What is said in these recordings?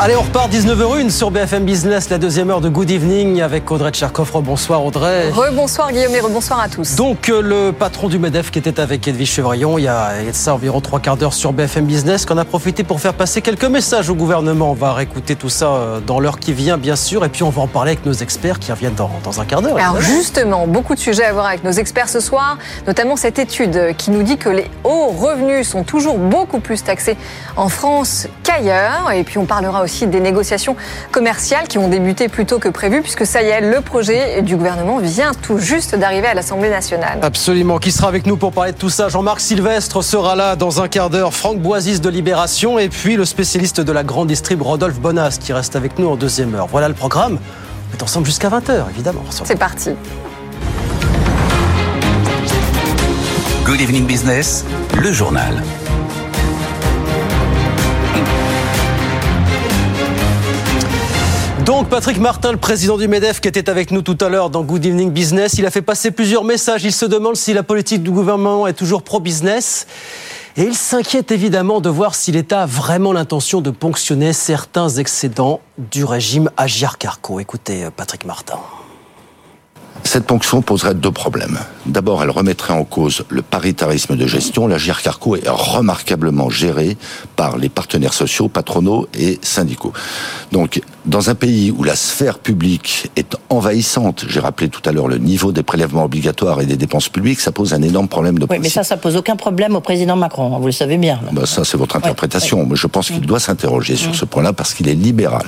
Allez, on repart 19h01 sur BFM Business, la deuxième heure de Good Evening avec Audrey Tcherkov. Bonsoir Audrey. Rebonsoir Guillaume et rebonsoir à tous. Donc euh, le patron du MEDEF qui était avec Edwige Chevrillon il y a, il y a de ça environ trois quarts d'heure sur BFM Business, qu'on a profité pour faire passer quelques messages au gouvernement. On va réécouter tout ça euh, dans l'heure qui vient bien sûr et puis on va en parler avec nos experts qui reviennent dans, dans un quart d'heure. Alors justement, beaucoup de sujets à voir avec nos experts ce soir, notamment cette étude qui nous dit que les hauts revenus sont toujours beaucoup plus taxés en France qu'ailleurs. Et puis on parlera aussi des négociations commerciales qui ont débuté plus tôt que prévu, puisque ça y est, le projet du gouvernement vient tout juste d'arriver à l'Assemblée nationale. Absolument. Qui sera avec nous pour parler de tout ça? Jean-Marc Sylvestre sera là dans un quart d'heure. Franck Boisis de Libération et puis le spécialiste de la grande distrib Rodolphe Bonas qui reste avec nous en deuxième heure. Voilà le programme. On est ensemble jusqu'à 20h, évidemment. C'est parti. Good evening business, le journal. Donc Patrick Martin, le président du MEDEF qui était avec nous tout à l'heure dans Good Evening Business, il a fait passer plusieurs messages. Il se demande si la politique du gouvernement est toujours pro-business. Et il s'inquiète évidemment de voir si l'État a vraiment l'intention de ponctionner certains excédents du régime Agiar-Carco. Écoutez Patrick Martin. Cette ponction poserait deux problèmes. D'abord, elle remettrait en cause le paritarisme de gestion. La Carco est remarquablement gérée par les partenaires sociaux, patronaux et syndicaux. Donc, dans un pays où la sphère publique est envahissante, j'ai rappelé tout à l'heure le niveau des prélèvements obligatoires et des dépenses publiques, ça pose un énorme problème de Oui, mais ça, ça pose aucun problème au président Macron, vous le savez bien. Bah, ça, c'est votre interprétation. ouais. Mais je pense qu'il doit s'interroger sur ce point-là parce qu'il est libéral.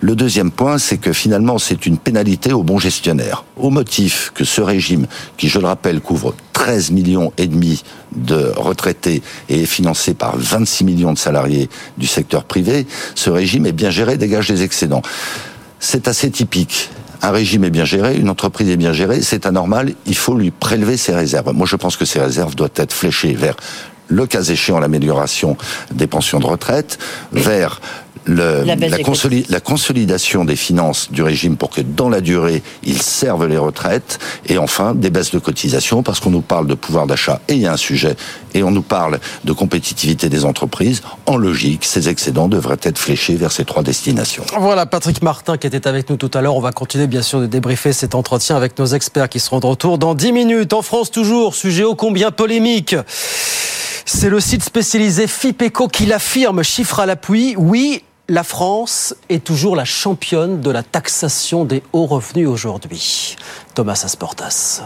Le deuxième point, c'est que finalement, c'est une pénalité au bon gestionnaire. Au motif que ce régime, qui, je le rappelle, couvre 13 millions et demi de retraités et est financé par 26 millions de salariés du secteur privé, ce régime est bien géré, dégage des excédents. C'est assez typique. Un régime est bien géré, une entreprise est bien gérée, c'est anormal, il faut lui prélever ses réserves. Moi, je pense que ces réserves doivent être fléchées vers le cas échéant l'amélioration des pensions de retraite, vers le- La baisse la, des consoli- la consolidation des finances du régime pour que dans la durée, ils servent les retraites, et enfin des baisses de cotisations, parce qu'on nous parle de pouvoir d'achat, et il y a un sujet, et on nous parle de compétitivité des entreprises. En logique, ces excédents devraient être fléchés vers ces trois destinations. Voilà Patrick Martin qui était avec nous tout à l'heure. On va continuer bien sûr de débriefer cet entretien avec nos experts qui seront de retour dans 10 minutes. En France toujours, sujet ô combien polémique. C'est le site spécialisé FIPECO qui l'affirme, chiffre à l'appui. Oui, la France est toujours la championne de la taxation des hauts revenus aujourd'hui. Thomas Asportas.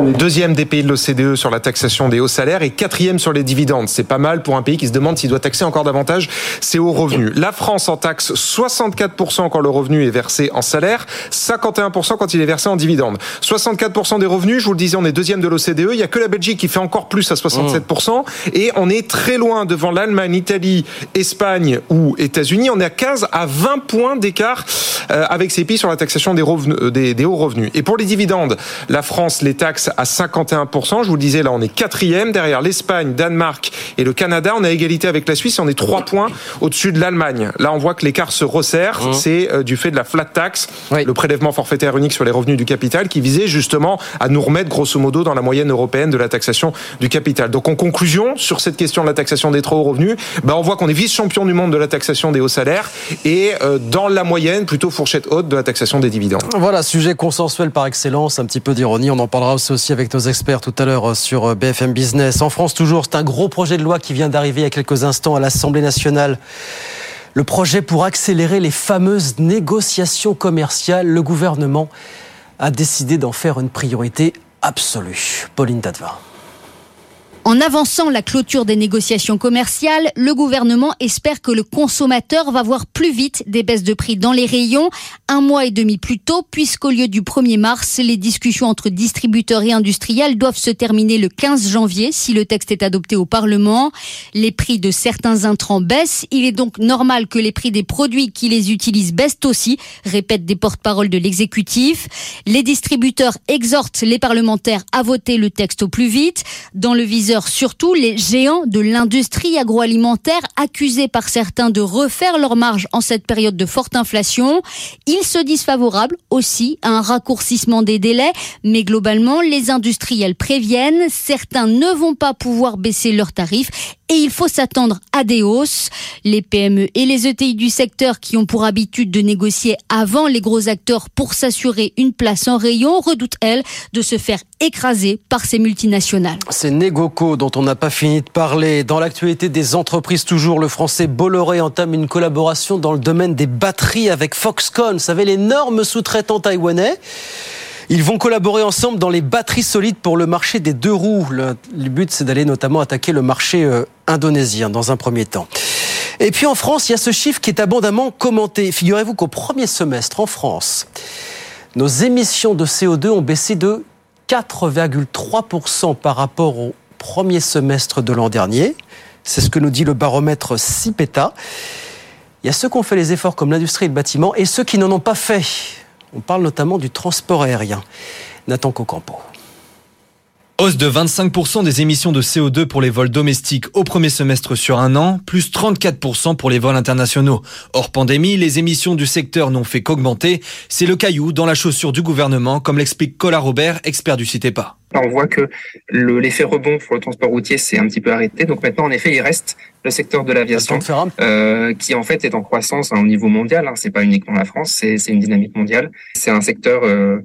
Deuxième des pays de l'OCDE sur la taxation des hauts salaires et quatrième sur les dividendes. C'est pas mal pour un pays qui se demande s'il doit taxer encore davantage ses hauts revenus. La France en taxe 64% quand le revenu est versé en salaire, 51% quand il est versé en dividende. 64% des revenus, je vous le disais, on est deuxième de l'OCDE. Il y a que la Belgique qui fait encore plus à 67% et on est très loin devant l'Allemagne, l'Italie, Espagne ou États-Unis. On est à 15 à 20 points d'écart euh, avec ces pays sur la taxation des, revenus, euh, des, des hauts revenus. Et pour les dividendes, la France les taxe à 51%. Je vous le disais, là, on est quatrième derrière l'Espagne, Danemark et le Canada. On a égalité avec la Suisse on est trois points au-dessus de l'Allemagne. Là, on voit que l'écart se resserre. C'est euh, du fait de la flat tax, Oui. le prélèvement forfaitaire unique sur les revenus du capital qui visait justement à nous remettre grosso modo dans la moyenne européenne de la taxation du capital. Donc en conclusion, sur cette question de la taxation des trop hauts revenus, ben, on voit qu'on est vice-champion du monde de la taxation des hauts salaires et euh, dans la moyenne, plutôt fourchette haute de la taxation des dividendes. Voilà, sujet consensuel par excellence, un petit peu d'ironie. On en parlera aussi aussi avec nos experts tout à l'heure sur BFM Business. En France, toujours, c'est un gros projet de loi qui vient d'arriver il y a quelques instants à l'Assemblée nationale. Le projet pour accélérer les fameuses négociations commerciales. Le gouvernement a décidé d'en faire une priorité absolue. Pauline Dadva. En avançant la clôture des négociations commerciales, le gouvernement espère que le consommateur va voir plus vite des baisses de prix dans les rayons, un mois et demi plus tôt, puisqu'au lieu du 1er mars, les discussions entre distributeurs et industriels doivent se terminer le 15 janvier si le texte est adopté au Parlement. Les prix de certains intrants baissent, il est donc normal que les prix des produits qui les utilisent baissent aussi, répètent des porte-paroles de l'exécutif. Les distributeurs exhortent les parlementaires à voter le texte au plus vite. Dans le viseur surtout les géants de l'industrie agroalimentaire accusés par certains de refaire leurs marges en cette période de forte inflation. Ils se disent favorables aussi à un raccourcissement des délais, mais globalement, les industriels préviennent, certains ne vont pas pouvoir baisser leurs tarifs et il faut s'attendre à des hausses. Les PME et les ETI du secteur qui ont pour habitude de négocier avant les gros acteurs pour s'assurer une place en rayon redoutent, elles, de se faire écraser par ces multinationales. C'est Négoco dont on n'a pas fini de parler. Dans l'actualité des entreprises toujours, le français Bolloré entame une collaboration dans le domaine des batteries avec Foxconn. Vous savez, l'énorme sous-traitant taïwanais. Ils vont collaborer ensemble dans les batteries solides pour le marché des deux roues. Le, but, c'est d'aller notamment attaquer le marché euh, indonésien dans un premier temps. Et puis en France, il y a ce chiffre qui est abondamment commenté. Figurez-vous qu'au premier semestre en France, nos émissions de CO2 ont baissé de 4,3% par rapport au premier semestre de l'an dernier. C'est ce que nous dit le baromètre CIPETA. Il y a ceux qui ont fait les efforts comme l'industrie et le bâtiment et ceux qui n'en ont pas fait. On parle notamment du transport aérien. Nathan Cocampo. Hausse de 25% des émissions de CO2 pour les vols domestiques au premier semestre sur un an, plus 34% pour les vols internationaux. Hors pandémie, les émissions du secteur n'ont fait qu'augmenter. C'est le caillou dans la chaussure du gouvernement, comme l'explique Cola Robert, expert du CITEPA. On voit que l'effet rebond pour le transport routier s'est un petit peu arrêté. Donc maintenant, en effet, il reste le secteur de l'aviation, euh, qui en fait est en croissance hein, au niveau mondial. Hein. C'est pas uniquement la France, c'est une dynamique mondiale. C'est un secteur euh,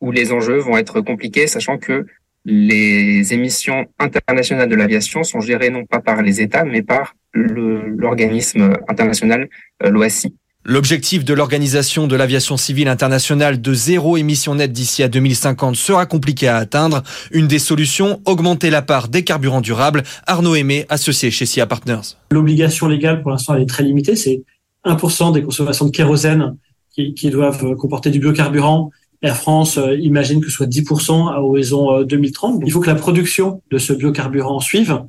où les enjeux vont être compliqués, sachant que les émissions internationales de l'aviation sont gérées non pas par les États, mais par l'organisme international, euh, l'OACI. L'objectif de l'Organisation de l'aviation civile internationale de zéro émission nette d'ici à 2050 sera compliqué à atteindre. Une des solutions, augmenter la part des carburants durables. Arnaud Aimé, associé chez SIA Partners. L'obligation légale, pour l'instant, elle est très limitée. C'est 1% des consommations de kérosène qui, qui doivent comporter du biocarburant Air France euh, imagine que ce soit 10% à horizon 2030. Euh, Il faut que la production de ce biocarburant suive.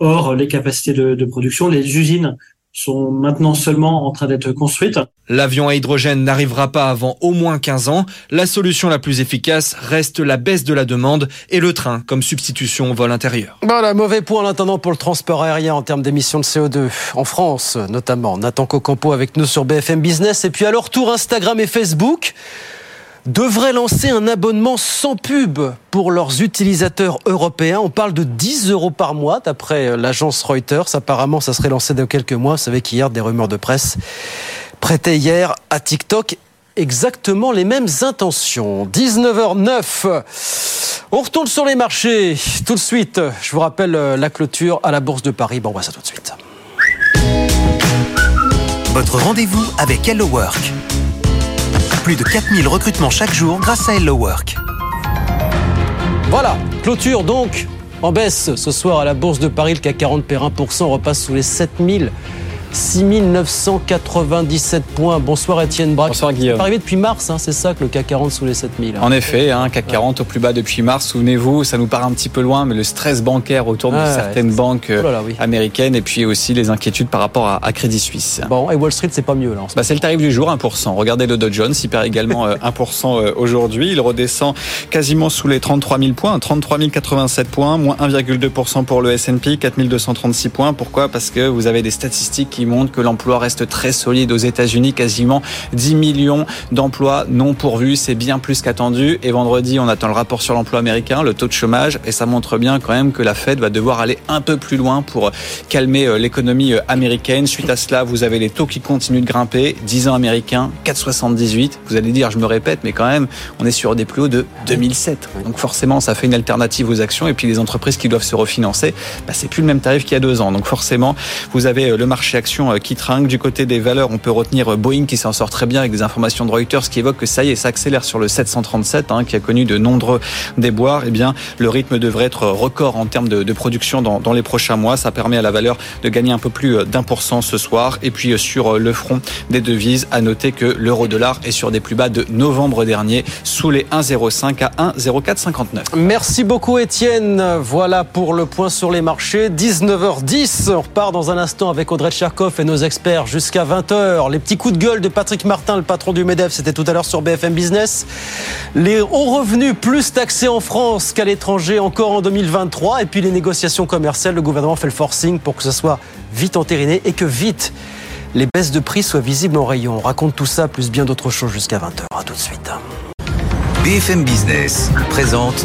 Or, les capacités de, de production, les usines sont maintenant seulement en train d'être construites. L'avion à hydrogène n'arrivera pas avant au moins 15 ans. La solution la plus efficace reste la baisse de la demande et le train comme substitution au vol intérieur. Voilà, mauvais point en attendant pour le transport aérien en termes d'émissions de CO2 en France notamment. Nathan Cocampo avec nous sur BFM Business et puis à leur tour Instagram et Facebook devraient lancer un abonnement sans pub pour leurs utilisateurs européens. On parle de 10 euros par mois d'après euh, l'agence Reuters. Apparemment, ça serait lancé dans quelques mois. Vous savez qu'hier, des rumeurs de presse prêtaient hier à TikTok exactement les mêmes intentions. 19h09. On retourne sur les marchés tout de suite. Je vous rappelle euh, la clôture à la Bourse de Paris. Bon, on voit ça tout de suite. Votre rendez-vous avec Hello Work. Plus de 4000 recrutements chaque jour grâce à Hello Work. Voilà, clôture donc en baisse ce soir à la Bourse de Paris. Le CAC 40 perd 1%, repasse sous les 7000. 6997 points. Bonsoir Étienne Braque. Bonsoir Guillaume. C'est arrivé depuis mars, hein, c'est ça que le CAC 40 sous les 7000. En effet, hein, CAC 40 au plus bas depuis mars. Souvenez-vous, ça nous paraît un petit peu loin, mais le stress bancaire autour de certaines banques Oh là là, oui. américaines et puis aussi les inquiétudes par rapport à, à Crédit Suisse. Bon, et Wall Street, c'est pas mieux là. ce Bah, c'est le tarif du jour, 1%. Regardez le Dow Jones, il perd également euh, 1% euh, aujourd'hui. Il redescend quasiment sous les 33 000 points, 33 087 points, moins 1,2% pour le S&P, 4 236 points. Pourquoi? Parce que vous avez des statistiques qui montrent que l'emploi reste très solide aux États-Unis, quasiment 10 millions d'emplois non pourvus, c'est bien plus qu'attendu. Et vendredi, on attend le rapport sur l'emploi américain, le taux de chômage, et ça montre bien quand même que la Fed va devoir aller un peu plus loin pour calmer euh, l'économie euh, américaine. Suite à cela, vous avez les taux qui continuent de grimper, 10 ans américains, 4,78. Vous allez dire, je me répète, mais quand même, on est sur des plus hauts de 2007. Donc forcément, ça fait une alternative aux actions. Et puis les entreprises qui doivent se refinancer, bah, c'est plus le même tarif qu'il y a deux ans. Donc forcément, vous avez euh, le marché action euh, qui trinque. Du côté des valeurs, on peut retenir euh, Boeing qui s'en sort très bien avec des informations de Reuters qui évoquent que ça y est, ça accélère sur le 737, hein, qui a connu de nombreux déboires. Eh bien, le rythme devrait être record en termes de, production dans, les prochains mois. Ça permet à la valeur de gagner un peu plus euh, d'un pour cent ce soir. Et puis sur le front des devises, à noter que l'euro-dollar est sur des plus bas de novembre dernier, sous les 1,05 à 1,0459. Merci beaucoup Étienne. Voilà pour le point sur les marchés. 19h10. On repart dans un instant avec Audrey Tcherkov. Et nos experts jusqu'à 20h. Les petits coups de gueule de Patrick Martin, le patron du MEDEF, c'était tout à l'heure sur BFM Business. Les hauts revenus plus taxés en France qu'à l'étranger encore en 2023. Et puis les négociations commerciales, le gouvernement fait le forcing pour que ce soit vite entériné et que vite les baisses de prix soient visibles en rayon. On raconte tout ça, plus bien d'autres choses jusqu'à 20h. À tout de suite. BFM Business présente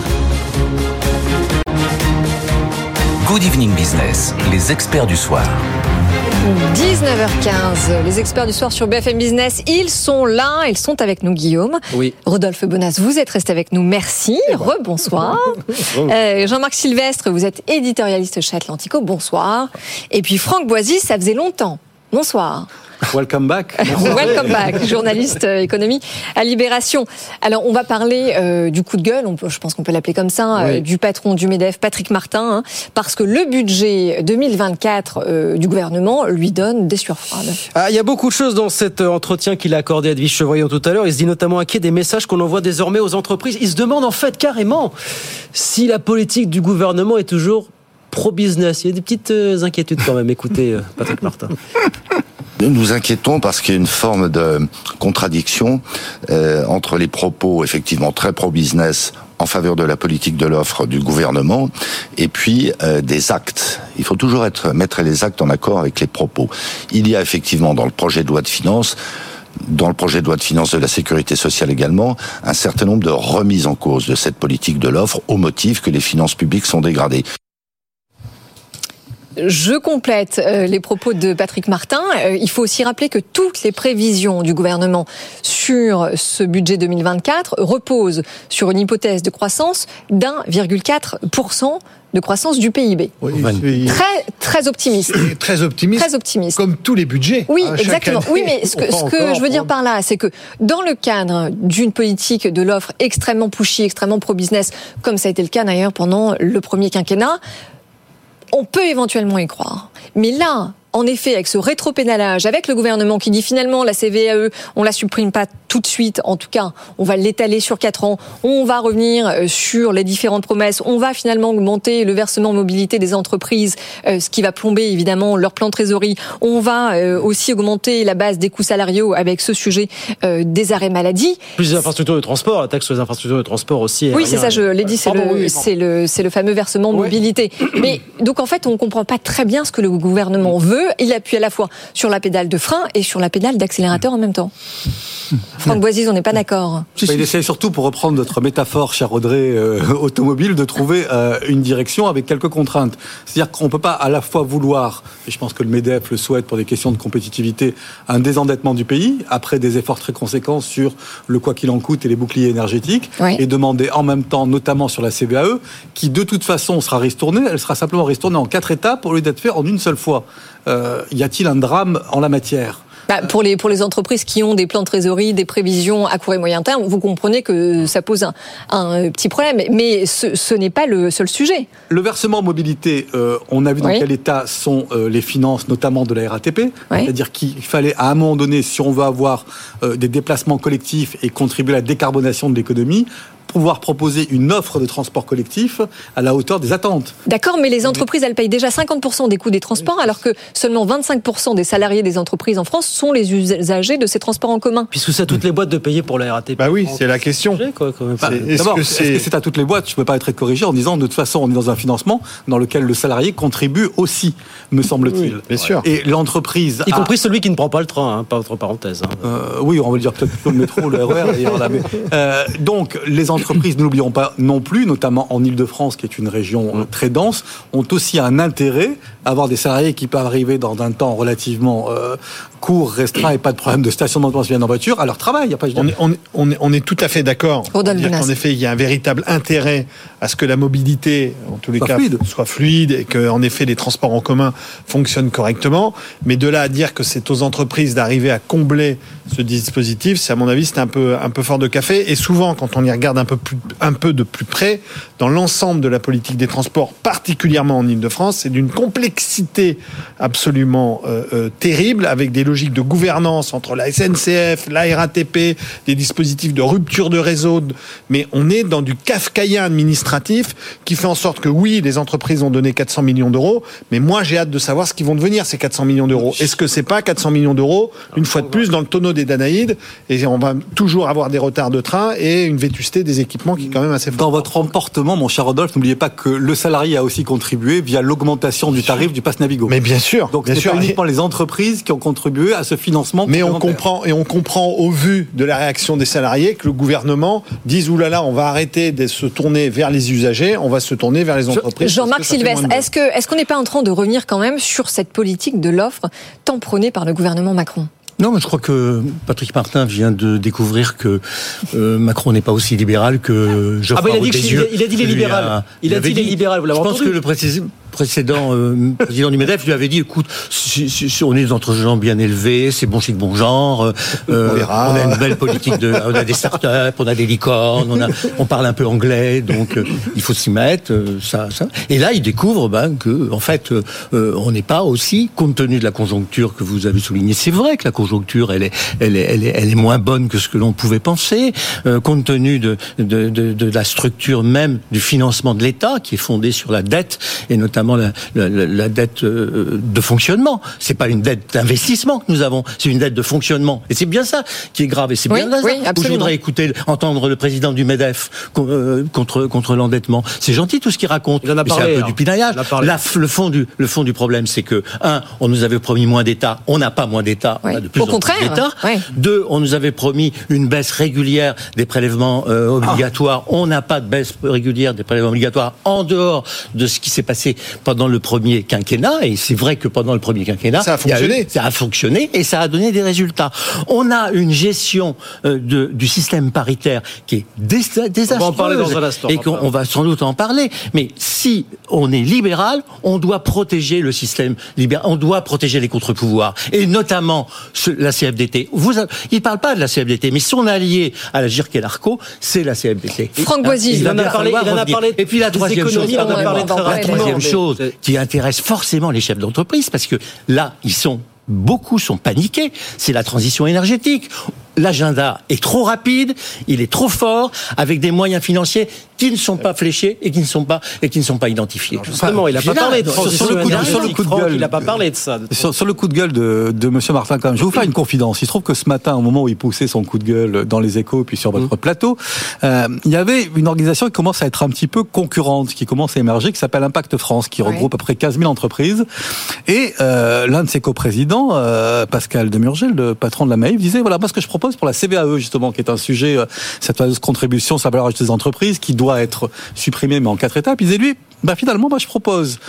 Good Evening Business, les experts du soir. 19h15, les experts du soir sur BFM Business, ils sont là, ils sont avec nous Guillaume. Oui. Rodolphe Bonas, vous êtes resté avec nous, merci, rebonsoir. Euh, Jean-Marc Sylvestre, vous êtes éditorialiste chez Atlantico, bonsoir. Et puis Franck Boisy, ça faisait longtemps. Bonsoir. Welcome back. Welcome back, journaliste euh, économie à Libération. Alors, on va parler euh, du coup de gueule, on peut, je pense qu'on peut l'appeler comme ça, euh, du patron du MEDEF, Patrick Martin, hein, parce que le budget 2024 euh, du gouvernement lui donne des sueurs froides. Ah, il y a beaucoup de choses dans cet entretien qu'il a accordé à Edwige Chevoyon tout à l'heure. Il se dit notamment inquiet des messages qu'on envoie désormais aux entreprises. Il se demande en fait carrément si la politique du gouvernement est toujours pro-business. Il y a des petites inquiétudes quand même. Écoutez, Patrick Martin. Nous inquiétons parce qu'il y a une forme de contradiction euh, entre les propos effectivement très pro-business en faveur de la politique de l'offre du gouvernement et puis euh, des actes. Il faut toujours être mettre les actes en accord avec les propos. Il y a effectivement dans le projet de loi de finances dans le projet de loi de finances de la sécurité sociale également, un certain nombre de remises en cause de cette politique de l'offre au motif que les finances publiques sont dégradées. Je complète euh, les propos de Patrick Martin. Euh, il faut aussi rappeler que toutes les prévisions du gouvernement sur ce budget 2024 reposent sur une hypothèse de croissance d'1,4% de croissance du PIB. très très optimiste. Très optimiste. Très optimiste. Comme tous les budgets. Oui, exactement. Oui, mais ce que, ce que je veux dire par là, c'est que dans le cadre d'une politique de l'offre extrêmement pushy, extrêmement pro-business, comme ça a été le cas d'ailleurs pendant le premier quinquennat, on peut éventuellement y croire. Mais là, en effet, avec ce rétropénalage, avec le gouvernement qui dit finalement la CVAE, on la supprime pas tout de suite, en tout cas, on va l'étaler sur quatre ans, on va revenir euh, sur les différentes promesses, on va finalement augmenter le versement mobilité des entreprises, euh, ce qui va plomber évidemment leur plan de trésorerie, on va euh, aussi augmenter la base des coûts salariaux avec ce sujet des arrêts maladie. Plus les infrastructures de transport, la taxe sur les infrastructures de transport aussi. Oui, c'est ça, je l'ai dit, c'est le, le, c'est le fameux versement mobilité. Mais donc en fait, on comprend pas très bien ce que le gouvernement veut il appuie à la fois sur la pédale de frein et sur la pédale d'accélérateur en même temps. Franck Boisy, on n'est pas d'accord. Il essaie surtout, pour reprendre notre métaphore, cher Audrey, euh, automobile, de trouver euh, une direction avec quelques contraintes. C'est-à-dire qu'on ne peut pas à la fois vouloir, et je pense que le MEDEF le souhaite pour des questions de compétitivité, un désendettement du pays, après des efforts très conséquents sur le quoi qu'il en coûte et les boucliers énergétiques, et demander en même temps, notamment sur la CVAE, qui de toute façon sera ristournée, elle sera simplement ristournée en quatre étapes au lieu d'être faite en une seule fois. Euh, y a-t-il un drame en la matière? Bah, pour les pour les entreprises qui ont des plans de trésorerie, des prévisions à court et moyen terme, vous comprenez que ça pose un, un petit problème. Mais ce, ce n'est pas le seul sujet. Le versement mobilité, euh, on a vu dans quel état sont euh, les finances, notamment de la RATP. C'est-à-dire qu'il fallait à un moment donné, si on veut avoir euh, des déplacements collectifs et contribuer à la décarbonation de l'économie, pouvoir proposer une offre de transport collectif à la hauteur des attentes. D'accord, mais les entreprises, elles payent déjà 50% des coûts des transports, alors que seulement 25% des salariés des entreprises en France sont les usagers de ces transports en commun. Puisque c'est à toutes les boîtes de payer pour la RATP. Bah oui, c'est la question. Est-ce que c'est à toutes les boîtes? Je ne peux pas être corrigé en disant de toute façon on est dans un financement dans lequel le salarié contribue aussi, me semble-t-il. bien sûr. Et l'entreprise, y compris celui qui ne prend pas le train, hein, pas entre parenthèses. Hein. Euh, oui, on va dire peut-être plutôt le métro, le RER. D'ailleurs, mais, euh, donc les entreprises, ne l'oublions pas non plus, notamment en Ile-de-France, qui est une région euh, très dense, ont aussi un intérêt à avoir des salariés qui peuvent arriver dans un temps relativement euh, court, restreint et pas de problème de stationnement de bien en voiture à leur travail. pas, on, est, on, est, on, est, tout à fait d'accord. En effet, il y a un véritable intérêt à ce que la mobilité, en tous les cas, soit fluide et que, en effet, les transports en commun fonctionnent correctement. Mais de là à dire que c'est aux entreprises d'arriver à combler ce dispositif, c'est à mon avis, c'est un peu, un peu fort de café. Et souvent, quand on y regarde un peu, plus, un peu de plus près, dans l'ensemble de la politique des transports, particulièrement en Ile-de-France, c'est d'une complexité complexité absolument euh, euh, terrible avec des logiques de gouvernance entre la SNCF, la RATP, des dispositifs de rupture de réseau. Mais on est dans du kafkaïen administratif qui fait en sorte que oui, les entreprises ont donné 400 millions d'euros, mais moi j'ai hâte de savoir ce qu'ils vont devenir ces 400 millions d'euros. Est-ce que c'est pas 400 millions d'euros une fois de plus dans le tonneau des Danaïdes? Et on va toujours avoir des retards de train et une vétusté des équipements qui est quand même assez forte. Dans votre emportement, mon cher Rodolphe, n'oubliez pas que le salarié a aussi contribué via l'augmentation du tarif du pass Navigo. Mais bien sûr. Donc c'est pas uniquement les entreprises qui ont contribué à ce financement. Mais on comprend et on comprend au vu de la réaction des salariés que le gouvernement dise oulala, là là, on va arrêter de se tourner vers les usagers, on va se tourner vers les entreprises. Jean-Marc Sylvestre, est-ce que est-ce qu'on n'est pas en train de revenir quand même sur cette politique de l'offre tant prônée par le gouvernement Macron? Non, mais je crois que Patrick Martin vient de découvrir que euh, Macron n'est pas aussi libéral que je Ah bah il a dit, il, a, il a dit les libérales. Il, a dit les libérales, vous l'avez entendu Je pense que le précédent euh, président du MEDEF lui avait dit écoute, si, on est entre gens bien élevés, c'est bon chic, bon genre, euh, on, a une belle politique, de, on a des start-up, on a des licornes, on, a, on parle un peu anglais, donc euh, il faut s'y mettre, ça, ça. Et là, il découvre ben, que, en fait, on n'est pas aussi, compte tenu de la conjoncture que vous avez souligné, c'est vrai que la conjoncture, elle est, elle est, elle est, elle est moins bonne que ce que l'on pouvait penser, compte tenu de, de, de, de la structure même du financement de l'État, qui est fondée sur la dette, et notamment la, dette euh, de fonctionnement. C'est pas une dette d'investissement que nous avons, c'est une dette de fonctionnement. Et c'est bien ça qui est grave. Et c'est bien ça où je voudrais écouter, entendre le président du Medef euh, contre contre l'endettement. C'est gentil tout ce qu'il raconte. Il en a parlé. C'est un peu du pinaillage. le fond du le fond du problème, c'est que un, on nous avait promis moins d'État, on n'a pas moins d'État, on a de plus Au contraire. d'État. Deux, on nous avait promis une baisse régulière des prélèvements euh, obligatoires. On n'a pas de baisse régulière des prélèvements obligatoires en dehors de ce qui s'est passé pendant le premier quinquennat, et c'est vrai que pendant le premier quinquennat, ça a fonctionné, ça a fonctionné et ça a donné des résultats. On a une gestion euh, de, du système paritaire qui est désastreuse. On va en parler dans un instant. Et qu'on va sans doute en parler. Mais si on est libéral, on doit protéger le système libéral, on doit protéger les contre-pouvoirs, et notamment la CFDT. Vous, il ne parle pas de la CFDT, mais son allié à la GIRC et l'ARCO, c'est la CFDT. Franck Boisy, il, en a parlé, il en a parlé. Et puis la troisième chose, chose euh, qui intéresse forcément les chefs d'entreprise, parce que là, ils sont beaucoup sont paniqués, c'est la transition énergétique l'agenda est trop rapide, il est trop fort, avec des moyens financiers qui ne sont pas fléchés et qui ne sont pas et qui ne sont pas identifiés. justement, il n'a pas parlé de sur, le coup de, sur le coup de gueule. Il n'a pas parlé de ça. sur, le coup de gueule de, de Monsieur Martin, quand même, je vais vous faire une confidence. Il se trouve que ce matin, au moment où il poussait son coup de gueule dans les échos puis sur votre mmh. plateau, euh, il y avait une organisation qui commence à être un petit peu concurrente, qui commence à émerger, qui s'appelle Impact France, qui regroupe à peu près 15 000 entreprises. Et euh, l'un de ses coprésidents, euh, Pascal Demurgel, le patron de la MAIF, disait voilà, moi ce que je propose pour la CVAE justement, qui est un sujet, euh, cette fameuse contribution sur la valeur ajoutée des entreprises, qui doit être supprimée mais en quatre étapes. Il disait lui, bah finalement, moi je propose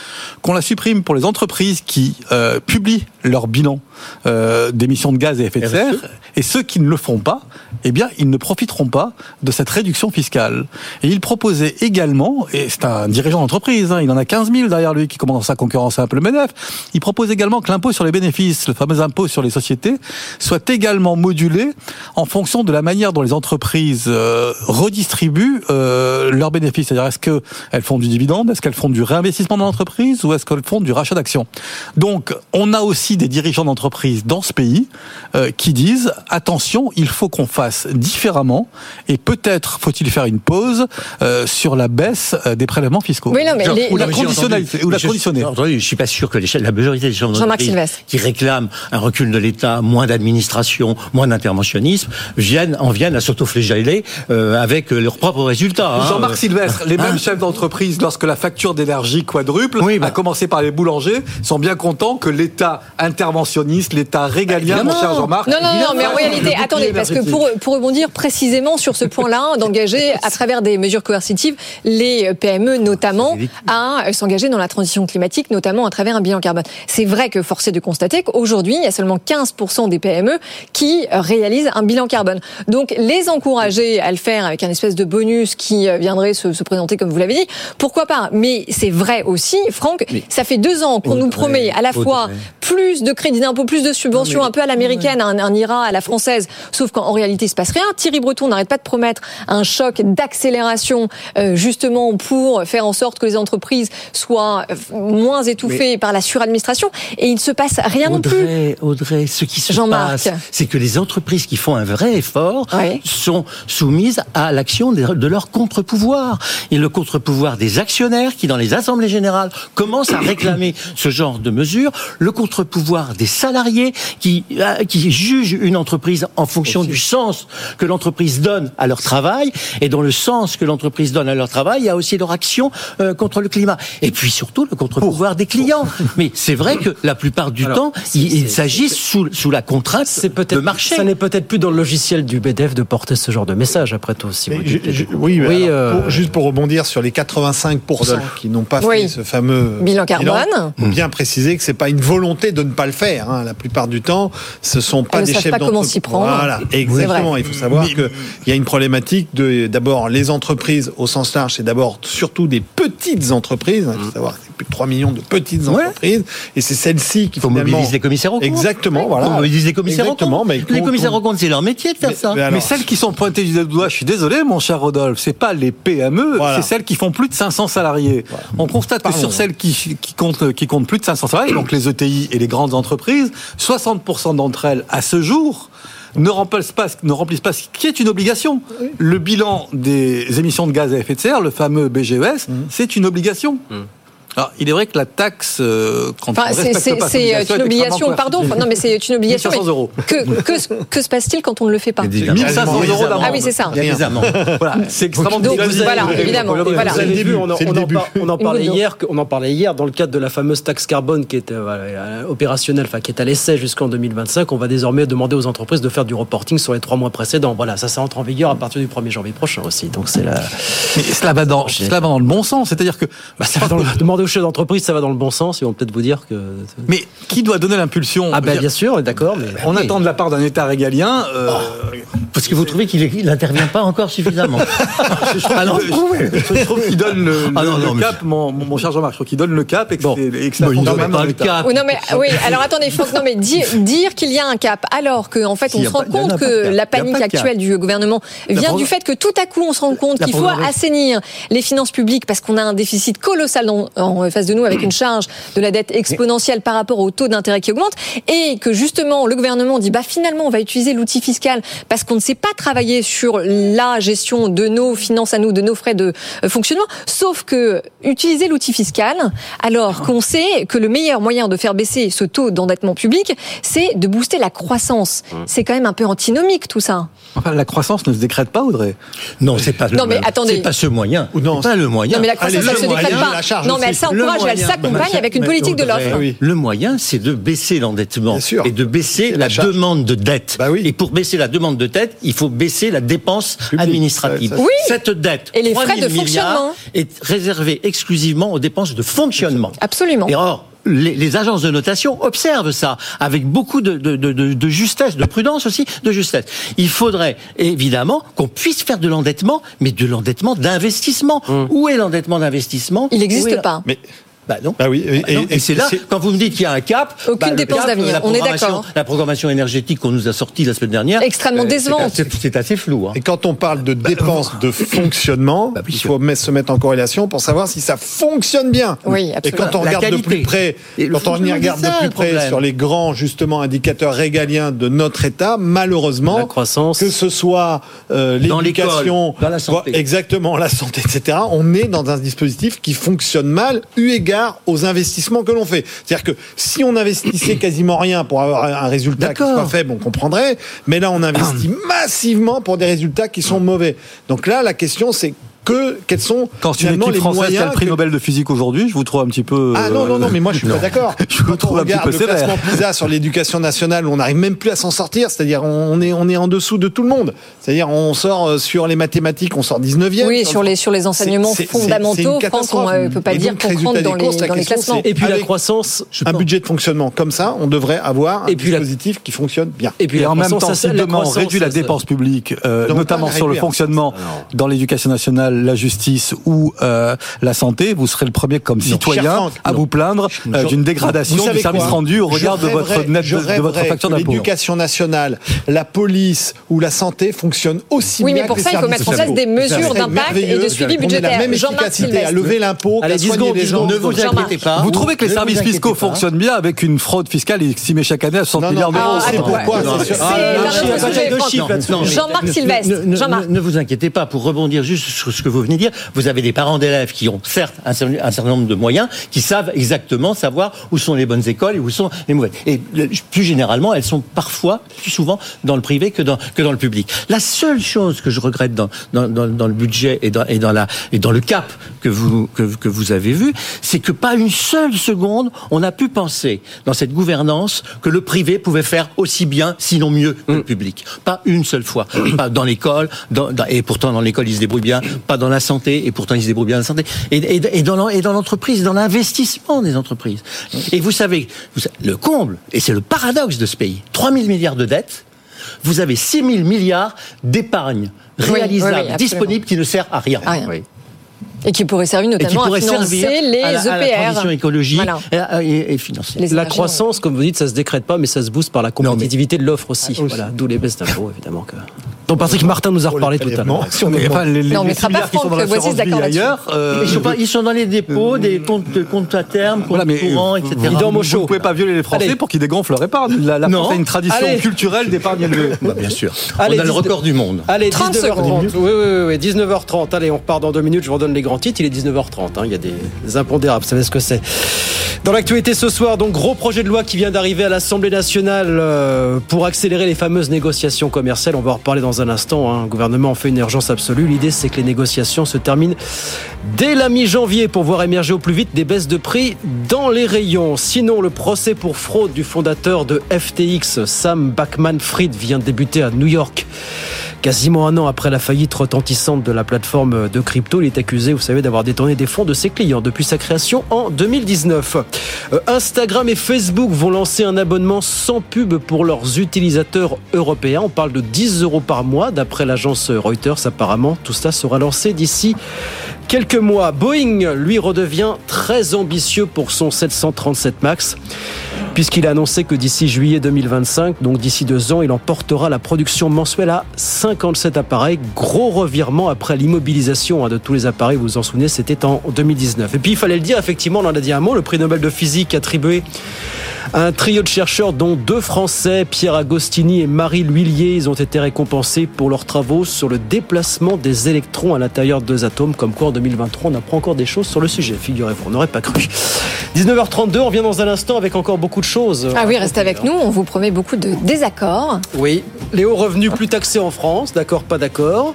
qu'on la supprime pour les entreprises qui euh, publient leur bilan euh, d'émissions de gaz à effet de serre, et ceux qui ne le font pas, eh bien, ils ne profiteront pas de cette réduction fiscale. Et il proposait également, et c'est un dirigeant d'entreprise, hein, il en a 15 000 derrière lui qui commence à concurrencer un peu le MEDEF, il propose également que l'impôt sur les bénéfices, le fameux impôt sur les sociétés, soit également modulé en fonction de la manière dont les entreprises euh, redistribuent euh, leurs bénéfices. C'est-à-dire, est-ce qu'elles font du dividende, est-ce qu'elles font du réinvestissement dans l'entreprise, ou est-ce qu'elles font du rachat d'actions? Donc, on a aussi des dirigeants d'entreprise dans ce pays euh, qui disent attention, il faut qu'on fasse différemment et peut-être faut-il faire une pause euh, sur la baisse euh, des prélèvements fiscaux oui, non, mais ou, la conditionnalité, ou la conditionner. Je, suis pas sûr que les, la majorité des gens qui réclament un recul de l'État, moins d'administration, moins d'interventionnisme, viennent en viennent à s'autoflégeller euh, avec leurs propres résultats. Hein. Jean-Marc Sylvestre, les mêmes hein chefs d'entreprise, lorsque la facture d'énergie quadruple, oui, bah. à commencer par les boulangers, sont bien contents que l'État interventionniste, l'État régalien, mon cher Jean-Marc. Non, non, non, mais en réalité, attendez, parce que pour, pour rebondir précisément sur ce point-là, d'engager à travers des mesures coercitives les PME notamment à s'engager dans la transition climatique, notamment à travers un bilan carbone. C'est vrai que force est de constater qu'aujourd'hui, il y a seulement 15% des PME qui réalisent un bilan carbone. Donc les encourager à le faire avec un espèce de bonus qui viendrait se, se présenter comme vous l'avez dit, pourquoi pas? Mais c'est vrai aussi, Franck, ça fait deux ans qu'on nous promet à la fois plus de crédits d'impôt, plus de subventions, un peu à l'américaine, un, IRA à la française. Sauf qu'en réalité, il se passe rien. Thierry Breton n'arrête pas de promettre un choc d'accélération, euh, justement pour faire en sorte que les entreprises soient euh, moins étouffées par la suradministration. Et il ne se passe rien non plus. Audrey, ce qui se passe, c'est que les entreprises qui font un vrai effort sont soumises à l'action de leur contre-pouvoir. Et le contre-pouvoir des actionnaires qui, dans les assemblées générales, commencent à réclamer ce genre de mesures. Le contre-pouvoir des salariés qui, euh, qui jugent une entreprise en fonction du sens que l'entreprise donne à leur travail. Et dans le sens que l'entreprise donne à leur travail, il y a aussi leur action euh, contre le climat. Et puis surtout le contre-pouvoir des clients. Mais c'est vrai que la plupart du temps, il, s'agit sous, sous la contrainte de marché. Ça n'est peut-être plus dans le logiciel du BDF de porter ce genre de message, après tout. Si vous oui, oui euh, juste pour rebondir sur les 85% qui n'ont pas fait ce fameux bilan carbone, bilan, bien préciser que c'est pas une volonté de ne pas le faire. Hein. La plupart du temps, ce sont pas des chefs d'entreprise. Voilà, exactement. Il faut savoir qu'il y a une problématique de d'abord les entreprises au sens large, c'est d'abord surtout des petites entreprises. Il faut savoir plus de 3 millions de petites entreprises, et c'est celles-ci qui faut mobiliser les commissaires au compte. Exactement, voilà. Faut mobiliser les commissaires au compte. Mais les commissaires au compte, c'est leur métier de faire ça. Mais, celles qui sont pointées du doigt, je suis désolé, mon cher Rodolphe, c'est pas les PME, c'est celles qui font plus de 500 salariés. On constate que sur celles qui, qui comptent qui comptent plus de 500 salariés, donc les ETI et les grandes entreprises, 60% d'entre elles à ce jour ne remplissent pas, ne remplissent pas ce qui est une obligation. Le bilan des émissions de gaz à effet de serre, le fameux BGES, mmh. c'est une obligation. Mmh. Alors, il est vrai que la taxe, euh, quand enfin, c'est une obligation, pardon, non mais c'est une obligation. 1500 euros. Que, que, que se passe-t-il quand on ne le fait pas 1500 euros d'amende. Ah oui, c'est ça. Il y a des amendes. voilà, c'est extrêmement Donc, voilà, évidemment. Voilà. C'est le début. On, on, en, parlait hier, on en parlait hier dans le cadre de la fameuse taxe carbone qui est euh, opérationnelle, enfin qui est à l'essai jusqu'en 2025. On va désormais demander aux entreprises de faire du reporting sur les trois mois précédents. Voilà, ça, ça entre en vigueur à partir du 1er janvier prochain aussi. Donc c'est la. cela va dans, cela va dans le bon sens, c'est-à-dire que bah, ça va dans le, aux chefs d'entreprise, ça va dans le bon sens. Ils vont peut-être vous dire que. Mais qui doit donner l'impulsion? Ah ben bien sûr, d'accord. Mais on attend de la part d'un État régalien. Euh, Parce que vous trouvez qu'il n'intervient pas encore suffisamment. je trouve Alors, je trouve qu'il donne le, ah le, cap, mon, mon, cher Jean-Marc, je trouve qu'il donne le cap et que, bon. et que ça bon, même pas le cap. Oui, non, mais, oui, alors attendez, Franck, non, mais dire, dire qu'il y a un cap, alors qu'en en fait, on se rend compte que la panique actuelle du gouvernement vient du fait que tout à coup, on se rend compte qu'il faut assainir les finances publiques parce qu'on a un déficit colossal en face de nous avec une charge de la dette exponentielle par rapport au taux d'intérêt qui augmente et que justement le gouvernement dit bah finalement on va utiliser l'outil fiscal parce qu'on ne sait pas travailler sur la gestion de nos finances à nous, de nos frais de euh, fonctionnement, sauf que utiliser l'outil fiscal alors qu'on sait que le meilleur moyen de faire baisser ce taux d'endettement public, c'est de booster la croissance. Mmh. C'est quand même un peu antinomique tout ça. Enfin, la croissance ne se décrète pas, Audrey. Non, c'est pas. Non, mais attendez. C'est pas ce moyen. Ou non, pas le moyen. Non, mais la croissance, elle se décrète pas. Non, mais elle s'encourage, elle s'accompagne avec une politique de l'offre. Le moyen, c'est de baisser l'endettement et de baisser la, demande de dette. Bah oui. Et pour baisser la demande de dette, il faut baisser la dépense administrative. oui. Cette dette, et les frais de fonctionnement, est réservée exclusivement aux dépenses de fonctionnement. Absolument. Et or, les, agences de notation observent ça avec beaucoup de, de, de, de, justesse, de prudence aussi, de justesse. Il faudrait évidemment qu'on puisse faire de l'endettement, mais de l'endettement d'investissement. Mmh. Où est l'endettement d'investissement? Il n'existe pas. Mais bah non. Bah oui. Et, bah c'est là, quand vous me dites qu'il y a un cap, aucune bah, dépense d'avenir. On est d'accord. La programmation énergétique qu'on nous a sortie la semaine dernière, extrêmement euh, décevante. C'est assez flou. Hein. Et quand on parle de dépenses de fonctionnement, il faut se mettre en corrélation pour savoir si ça fonctionne bien. Oui, absolument. Et quand on regarde de plus près, quand on regarde de plus près sur les grands justement indicateurs régaliens de notre État, malheureusement, la croissance, que ce soit euh, l'éducation, la santé, exactement la santé, etc. On est dans un dispositif qui fonctionne mal, eu égard aux investissements que l'on fait. C'est-à-dire que si on investissait quasiment rien pour avoir un résultat qui soit faible, on comprendrait. Mais là, on investit massivement pour des résultats qui sont mauvais. Donc là, la question, c'est que quels sont quand une équipe française qui a le prix Nobel de physique aujourd'hui, je vous trouve un petit peu ah non non non mais moi je suis pas d'accord. je vous trouve un petit peu le classement PISA sur l'éducation nationale, on n'arrive même plus à s'en sortir, c'est-à-dire on est on est en dessous de tout le monde. C'est-à-dire on sort euh, sur les mathématiques, on sort 19e. Oui, sur les sur les enseignements fondamentaux, France, on ne peut pas dire qu'on rentre dans les, dans les classements. Et puis la croissance, un budget de fonctionnement comme ça, on devrait avoir un dispositif qui fonctionne bien. Et puis en même temps, si demain on réduit la dépense publique, euh, notamment sur le fonctionnement dans l'éducation nationale sociale, la justice ou euh, la santé, vous serez le premier comme citoyen à vous plaindre euh, d'une dégradation du service rendu au regard de votre net de, votre facture d'impôt. L'éducation nationale, la police ou la santé fonctionnent aussi oui, bien mais pour que ça, il faut mettre en place des mesures d'impact et de suivi budgétaire. la même efficacité à lever l'impôt, à soigner les gens. Ne vous inquiétez pas. Vous trouvez que les services fiscaux fonctionnent bien avec une fraude fiscale estimée chaque année à 60 milliards d'euros C'est pourquoi Jean-Marc Sylvestre. Ne vous inquiétez pas, pour rebondir juste sur ce que vous venez de dire, vous avez des parents d'élèves qui ont certes un certain nombre de moyens, qui savent exactement savoir où sont les bonnes écoles et où sont les mauvaises. Et plus généralement, elles sont parfois, plus souvent, dans le privé que dans, que dans le public. La seule chose que je regrette dans, dans, dans, le budget et dans, et, dans la, et dans le cap que vous, que, que vous avez vu, c'est que pas une seule seconde, on a pu penser dans cette gouvernance que le privé pouvait faire aussi bien, sinon mieux que le mm. public. Pas une seule fois. Pas dans l'école, et pourtant dans l'école ils se débrouillent bien, pas dans la santé, et pourtant ils se débrouillent bien dans la santé, et, et, et dans l'entreprise, dans l'investissement des entreprises. Et vous savez, le comble, et c'est le paradoxe de ce pays, 3 000 milliards de dettes, vous avez 6 000 milliards d'épargne réalisable, disponible, qui ne sert à rien. À rien. Et qui pourrait servir notamment à financer les EPR. À la transition écologique et, financière. La croissance, comme vous dites, ça se décrète pas, mais ça se booste par la compétitivité de l'offre aussi. Voilà, d'où les baisses d'impôts, évidemment. Que... Donc Patrick Martin nous a reparlé tout à l'heure. enfin, les, non, mais pas qui sont dans l'assurance vie ailleurs, euh... ils, sont pas, ils sont dans les dépôts, des comptes, comptes à terme, comptes voilà, mais, courants, etc. Au chaud. Vous ne pouvez pas violer les Français pour qu'ils dégonflent leur épargne. La, la France a une tradition culturelle d'épargne élevée. Bah, bien sûr. on a le record du monde. Allez, 19h30. Oui, oui, oui, 19h30. Allez, on repart dans deux minutes. Je vous redonne les grands titres. Il est 19h30. Il y a des impondérables. Vous savez ce que c'est. Dans l'actualité ce soir, donc gros projet de loi qui vient d'arriver à l'Assemblée nationale euh, pour accélérer les fameuses négociations commerciales. On va en reparler dans un instant. Hein. Le gouvernement en fait une urgence absolue. L'idée, c'est que les négociations se terminent dès la mi-janvier pour voir émerger au plus vite des baisses de prix dans les rayons. Sinon, le procès pour fraude du fondateur de FTX, Sam Backman-Fried, vient de débuter à New York. Quasiment un an après la faillite retentissante de la plateforme de crypto, il est accusé, vous savez, d'avoir détourné des fonds de ses clients depuis sa création en 2019. Euh, Instagram et Facebook vont lancer un abonnement sans pub pour leurs utilisateurs européens. On parle de 10 euros par mois, d'après l'agence Reuters apparemment. Tout cela sera lancé d'ici quelques mois. Boeing, lui, redevient très ambitieux pour son 737 MAX puisqu'il a annoncé que d'ici juillet 2025, donc d'ici deux ans, il emportera la production mensuelle à 57 appareils. Gros revirement après l'immobilisation hein, de tous les appareils, vous vous en souvenez, c'était en 2019. Et puis il fallait le dire, effectivement, on en a dit un mot, le prix Nobel de physique attribué un trio de chercheurs, dont deux Français, Pierre Agostini et Marie Lhuillier, ils ont été récompensés pour leurs travaux sur le déplacement des électrons à l'intérieur de deux atomes. Comme quoi, en 2023, on apprend encore des choses sur le sujet, figurez-vous, on n'aurait pas cru. 19h32, on vient dans un instant avec encore beaucoup de choses. Ah oui, restez avec nous, on vous promet beaucoup de désaccords. Oui, les hauts revenus plus taxés en France, d'accord, pas d'accord.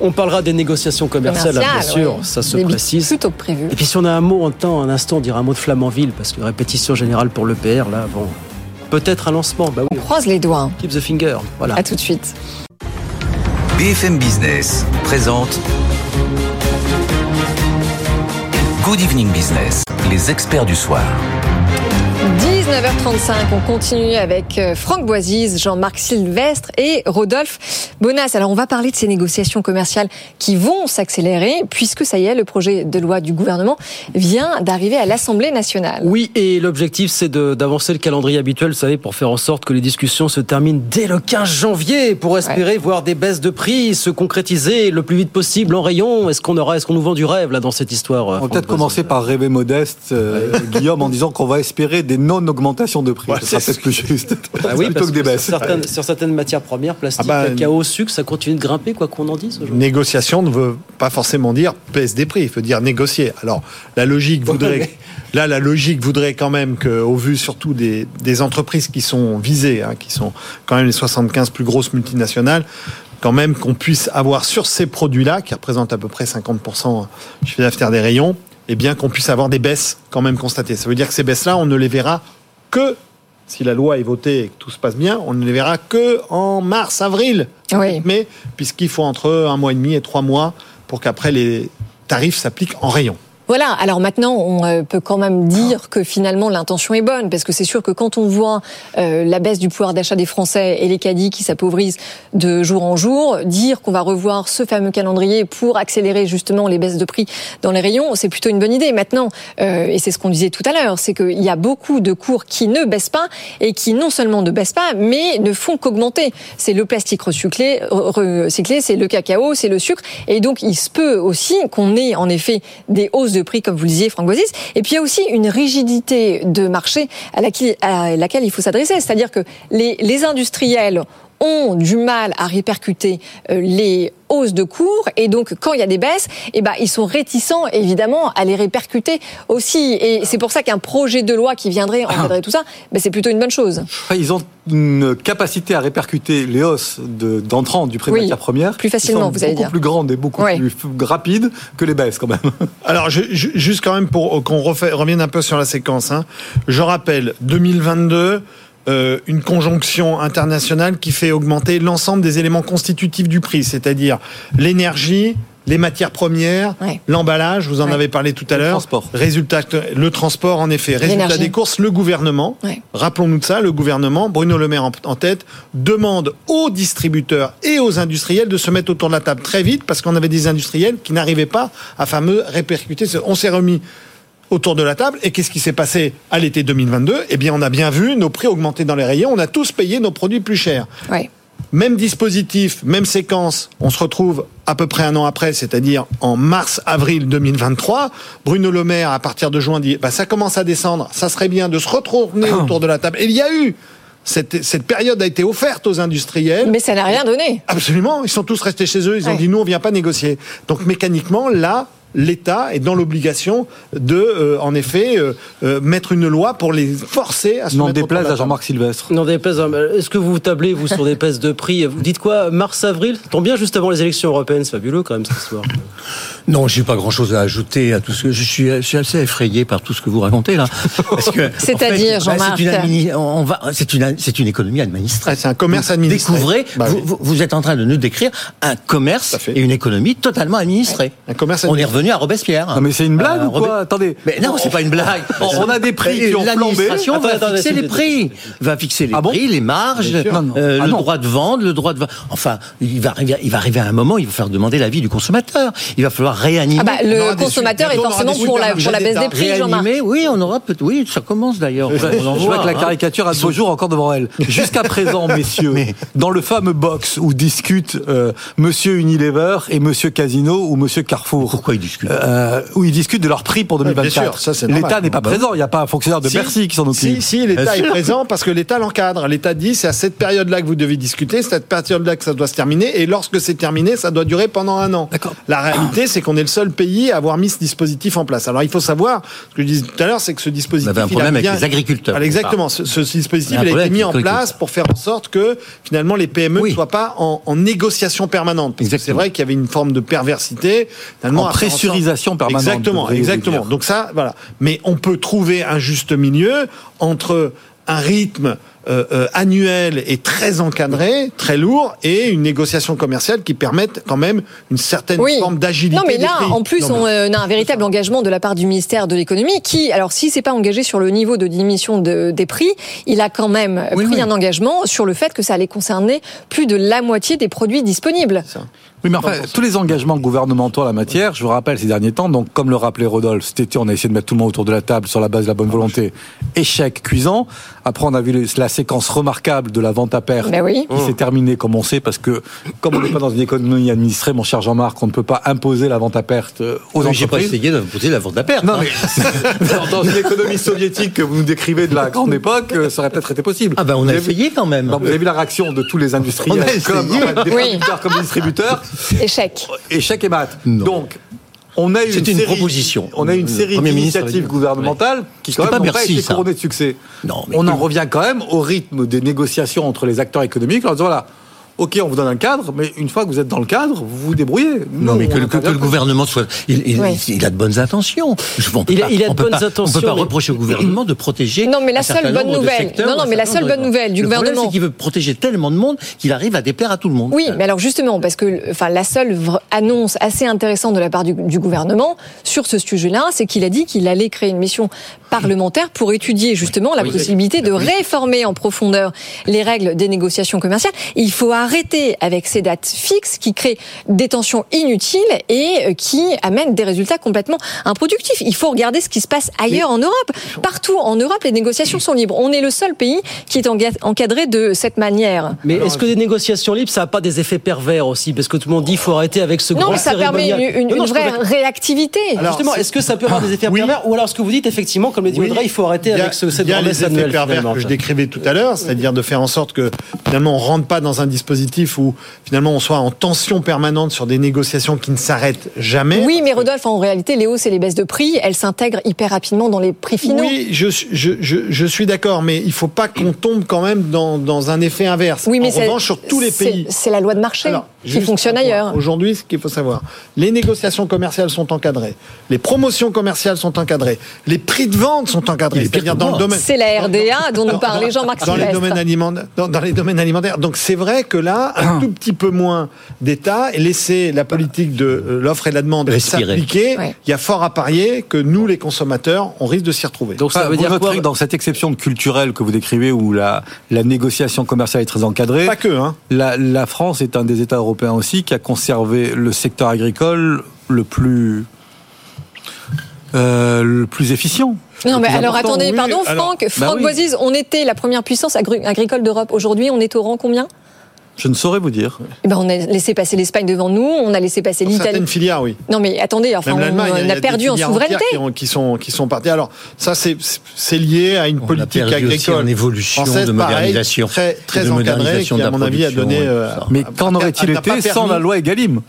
On parlera des négociations commerciales, bien sûr, ça se précise. Plutôt prévu. Et puis si on a un mot en temps, un instant, on dira un mot de Flamanville, parce que répétition générale pour le PR, là, bon, peut-être un lancement. Bah oui. On croise les doigts. Keep the finger, voilà. À tout de suite. BFM Business présente Good Evening Business, les experts du soir. 19h35, on continue avec euh, Franck Boisise, Jean-Marc Sylvestre et Rodolphe Bonas. Alors on va parler de ces négociations commerciales qui vont s'accélérer puisque ça y est, le projet de loi du gouvernement vient d'arriver à l'Assemblée nationale. Oui, et l'objectif c'est d'avancer le calendrier habituel, vous savez, pour faire en sorte que les discussions se terminent dès le 15 janvier pour espérer voir des baisses de prix se concrétiser le plus vite possible en rayon. Est-ce qu'on aura, est-ce qu'on nous vend du rêve là dans cette histoire On va peut-être commencer par rêver modeste, euh, Guillaume, en disant qu'on va espérer des non augmentation de prix. ça c'est plus juste. Ah oui, plutôt que des baisses. Certaines, sur certaines matières premières, plastique, ah bah, cacao, sucre, ça continue de grimper, quoi qu'on en dise. Négociation ne veut pas forcément dire baisse des prix, il veut dire négocier. Alors, la logique voudrait. Là, la logique voudrait quand même qu'au vu surtout des, des, entreprises qui sont visées, hein, qui sont quand même les 75 plus grosses multinationales, quand même qu'on puisse avoir sur ces produits-là, qui représentent à peu près 50% du chiffre d'affaires des rayons, eh bien qu'on puisse avoir des baisses quand même constatées. Ça veut dire que ces baisses-là, on ne les verra que si la loi est votée et que tout se passe bien, on ne les verra que en mars, avril. Mais puisqu'il faut entre un mois et demi et trois mois pour qu'après les tarifs s'appliquent en rayon. Voilà, alors maintenant, on euh, peut quand même dire que finalement l'intention est bonne, parce que c'est sûr que quand on voit euh, la baisse du pouvoir d'achat des Français et les caddies qui s'appauvrissent de jour en jour, dire qu'on va revoir ce fameux calendrier pour accélérer justement les baisses de prix dans les rayons, c'est plutôt une bonne idée. Maintenant, euh, et c'est ce qu'on disait tout à l'heure, c'est qu'il y a beaucoup de cours qui ne baissent pas et qui non seulement ne baissent pas, mais ne font qu'augmenter. C'est le plastique recyclé, recyclé c'est le cacao, c'est le sucre, et donc il se peut aussi qu'on ait en effet des hausses de prix, comme vous le disiez, Franck. Et puis il y a aussi une rigidité de marché à laquelle, à laquelle il faut s'adresser. C'est-à-dire que les industriels ont du mal à répercuter euh, les hausses de cours. Et donc quand il y a des baisses, eh ben ils sont réticents évidemment à les répercuter aussi. Et c'est pour ça qu'un projet de loi qui viendrait encadrer tout ça, ben c'est plutôt une bonne chose. Ils ont une capacité à répercuter les hausses d'entrants du prix de matière première. Plus facilement, vous allez beaucoup plus grande et beaucoup plus rapide que les baisses quand même. Alors je, juste quand même pour qu'on revienne un peu sur la séquence, hein. je rappelle 2022 euh, une conjonction internationale qui fait augmenter l'ensemble des éléments constitutifs du prix, c'est-à-dire l'énergie, les matières premières, l'emballage, vous en avez parlé tout à l'heure. Résultat, le transport, en effet. Résultat des courses, le gouvernement, rappelons-nous de ça, le gouvernement, Bruno Le Maire en, tête, demande aux distributeurs et aux industriels de se mettre autour de la table très vite parce qu'on avait des industriels qui n'arrivaient pas à fameux répercuter. On s'est remis autour de la table. Et qu'est-ce qui s'est passé à l'été 2022 Eh bien, on a bien vu nos prix augmenter dans les rayons. On a tous payé nos produits plus chers. Même dispositif, même séquence, on se retrouve à peu près un an après, c'est-à-dire en mars-avril 2023. Bruno Le Maire, à partir de juin, dit bah, ça commence à descendre, ça serait bien de se retrouver ah. autour de la table. Et il y a eu cette, cette, période a été offerte aux industriels. Mais ça n'a rien donné. Absolument. Ils sont tous restés chez eux. Ils ont dit nous, on vient pas négocier. Donc mécaniquement, là, l'État est dans l'obligation de, euh, en effet, euh, euh, mettre une loi pour les forcer à se N'en déplaise à Jean-Marc Sylvestre. Non déplaise. Est-ce que vous vous tablez vous sur des baisses de prix? Vous dites quoi? Mars-avril Tombe bien juste avant les élections européennes. C'est fabuleux quand même cette histoire. Non, j'ai pas grand-chose à ajouter à tout ce que je suis, je suis assez effrayé par tout ce que vous racontez là. C'est-à-dire, bah, Jean-Marc, c'est une, c'est une, économie administrée. c'est un commerce administré. Découvrez, bah vous, vous, êtes en train de nous décrire un commerce et une économie totalement administrée. Un commerce. On est revenu à Robespierre. Non, mais c'est une blague euh, ou quoi Attendez. Mais non, c'est pas une blague. On a des prix qui ont flambé. L'administration va fixer les prix, va fixer les prix, les marges, euh, ah le droit de vendre, le droit de. Enfin, il va arriver, il va arriver à un moment, il va falloir demander l'avis du consommateur. Il va falloir réanimer. Ah bah, le consommateur est forcément pour la, pour la baisse des prix, Jean-Marc. Oui, on aura peut oui, ça commence d'ailleurs. Je vois que la hein. caricature a beau jours encore devant elle. Jusqu'à présent, messieurs, dans le fameux box où discutent euh, Monsieur Unilever et Monsieur Casino ou Monsieur Carrefour. Pourquoi ils discutent euh, Où ils discutent de leur prix pour 2024. L'État n'est pas bah présent. Il n'y a pas un fonctionnaire de Bercy qui s'en occupe. Si, si l'État est présent parce que l'État l'encadre. L'État dit c'est à cette période-là que vous devez discuter, cette période-là que ça doit se terminer, et lorsque c'est terminé, ça doit durer pendant un an. La réalité, c'est qu'on est le seul pays à avoir mis ce dispositif en place. Alors il faut savoir, ce que je disais tout à l'heure, c'est que ce dispositif. On avait un problème avec les agriculteurs. exactement. Ce, dispositif il a, été mis en place pour faire en sorte que finalement les PME ne soient pas en, négociation permanente. c'est vrai qu'il y avait une forme de perversité. En pressurisation permanente. Exactement, exactement. Donc ça, voilà. Mais on peut trouver un juste milieu entre un rythme euh, euh, annuel et très encadré, très lourd, et une négociation commerciale qui permette quand même une certaine forme d'agilité. Non, mais là, en plus, on euh, a un véritable engagement de la part du ministère de l'économie, qui, alors, si c'est pas engagé sur le niveau de diminution de, des prix, il a quand même pris un engagement sur le fait que ça allait concerner plus de la moitié des produits disponibles. Oui, mais enfin, tous les engagements gouvernementaux en la matière, je vous rappelle ces derniers temps, donc comme le rappelait Rodolphe, cet été, on a essayé de mettre tout le monde autour de la table sur la base de la bonne volonté. Échec cuisant. Après, on a vu la séquence remarquable de la vente à perte ben oui. qui s'est terminée, comme on sait, parce que comme on n'est pas dans une économie administrée, mon cher Jean-Marc, on ne peut pas imposer la vente à perte aux oui, entreprises. J'ai pas essayé d'imposer la vente à perte. Non, hein. mais dans une économie soviétique que vous nous décrivez de la grande époque, ça aurait peut-être été possible. Ah ben, on a essayé quand même. vous avez vu la réaction de tous les industriels, comme, des producteurs comme des distributeurs. Échec. Échec et mat. Donc, on a une, une proposition. On a une série d'initiatives gouvernementales qui quand même pas, pas été couronnées de succès. Non, on en revient quand même au rythme des négociations entre les acteurs économiques en disant voilà, ok, on vous donne un cadre, mais une fois que vous êtes dans le cadre, vous vous débrouillez. non, mais que, le gouvernement soit, il, il, a de bonnes intentions. il, a, de bonnes intentions. On peut pas reprocher au gouvernement de protéger. Non, mais la seule bonne nouvelle. Non, non, mais la seule bonne nouvelle du gouvernement, c'est qu'il veut protéger tellement de monde qu'il arrive à déplaire à tout le monde. Oui, mais alors justement, parce que, enfin, la seule annonce assez intéressante de la part du, du gouvernement sur ce sujet-là, c'est qu'il a dit qu'il allait créer une mission parlementaire pour étudier justement la possibilité de réformer en profondeur les règles des négociations commerciales. Il faut arrêter avec ces dates fixes qui créent des tensions inutiles et euh, qui amènent des résultats complètement improductifs. Il faut regarder ce qui se passe ailleurs en Europe. Partout en Europe, les négociations sont libres. On est le seul pays qui est encadré de cette manière. Mais est-ce que des négociations libres, ça n'a pas des effets pervers aussi? Parce que tout le monde dit qu'il faut arrêter avec ce non, grand mais ça permet une, une, vraie réactivité. Alors, justement, est-ce que ça peut avoir des effets pervers? Ou alors ce que vous dites, effectivement, comme le dit Audrey, il faut arrêter avec ce, cette promesse annuelle. pervers que je décrivais tout à l'heure, c'est-à-dire de faire en sorte que finalement on rentre pas dans un dispositif où finalement on soit en tension permanente sur des négociations qui ne s'arrêtent jamais. Oui, mais Rodolphe, en réalité, les hausses et les baisses de prix, elles s'intègrent hyper rapidement dans les prix finaux. Oui, je, je, je, je suis d'accord, mais il faut pas qu'on tombe quand même dans, dans un effet inverse. Oui, mais en revanche, sur tous les pays. C'est la loi de marché qui fonctionne ailleurs. Aujourd'hui, ce qu'il faut savoir, les négociations commerciales sont encadrées, les promotions commerciales sont encadrées, les prix de vente sont encadrés. C'est-à-dire dans le domaine. C'est la RDA dont nous parlait Jean-Marc dans, les domaines alimentaires, dans, les domaines alimentaires. Donc c'est vrai que là, un tout petit peu moins d'État et laisser la politique de euh, l'offre et de la demande s'appliquer, il y a fort à parier que nous, les consommateurs, on risque de s'y retrouver. Donc ça veut dire quoi dans cette exception culturelle que vous décrivez où la, la négociation commerciale est très encadrée. Pas que, hein. La, la France est un des États européens aussi qui a conservé le secteur agricole le plus euh, le plus efficient. Non, mais alors attendez, pardon, Franck, Franck bah on était la première puissance agricole d'Europe. Aujourd'hui, on est au rang combien? Je ne saurais vous dire. Eh ben, on a laissé passer l'Espagne devant nous, on a laissé passer l'Italie. Certaines filières, oui. Non, mais attendez, enfin, on, a, perdu en souveraineté. Qui, sont, qui sont partis. Alors, ça, c'est lié à une politique agricole en évolution française, de modernisation. très, très encadrée, qui, à mon avis, a donné. Euh, mais qu'en aurait-il été sans la loi Egalim?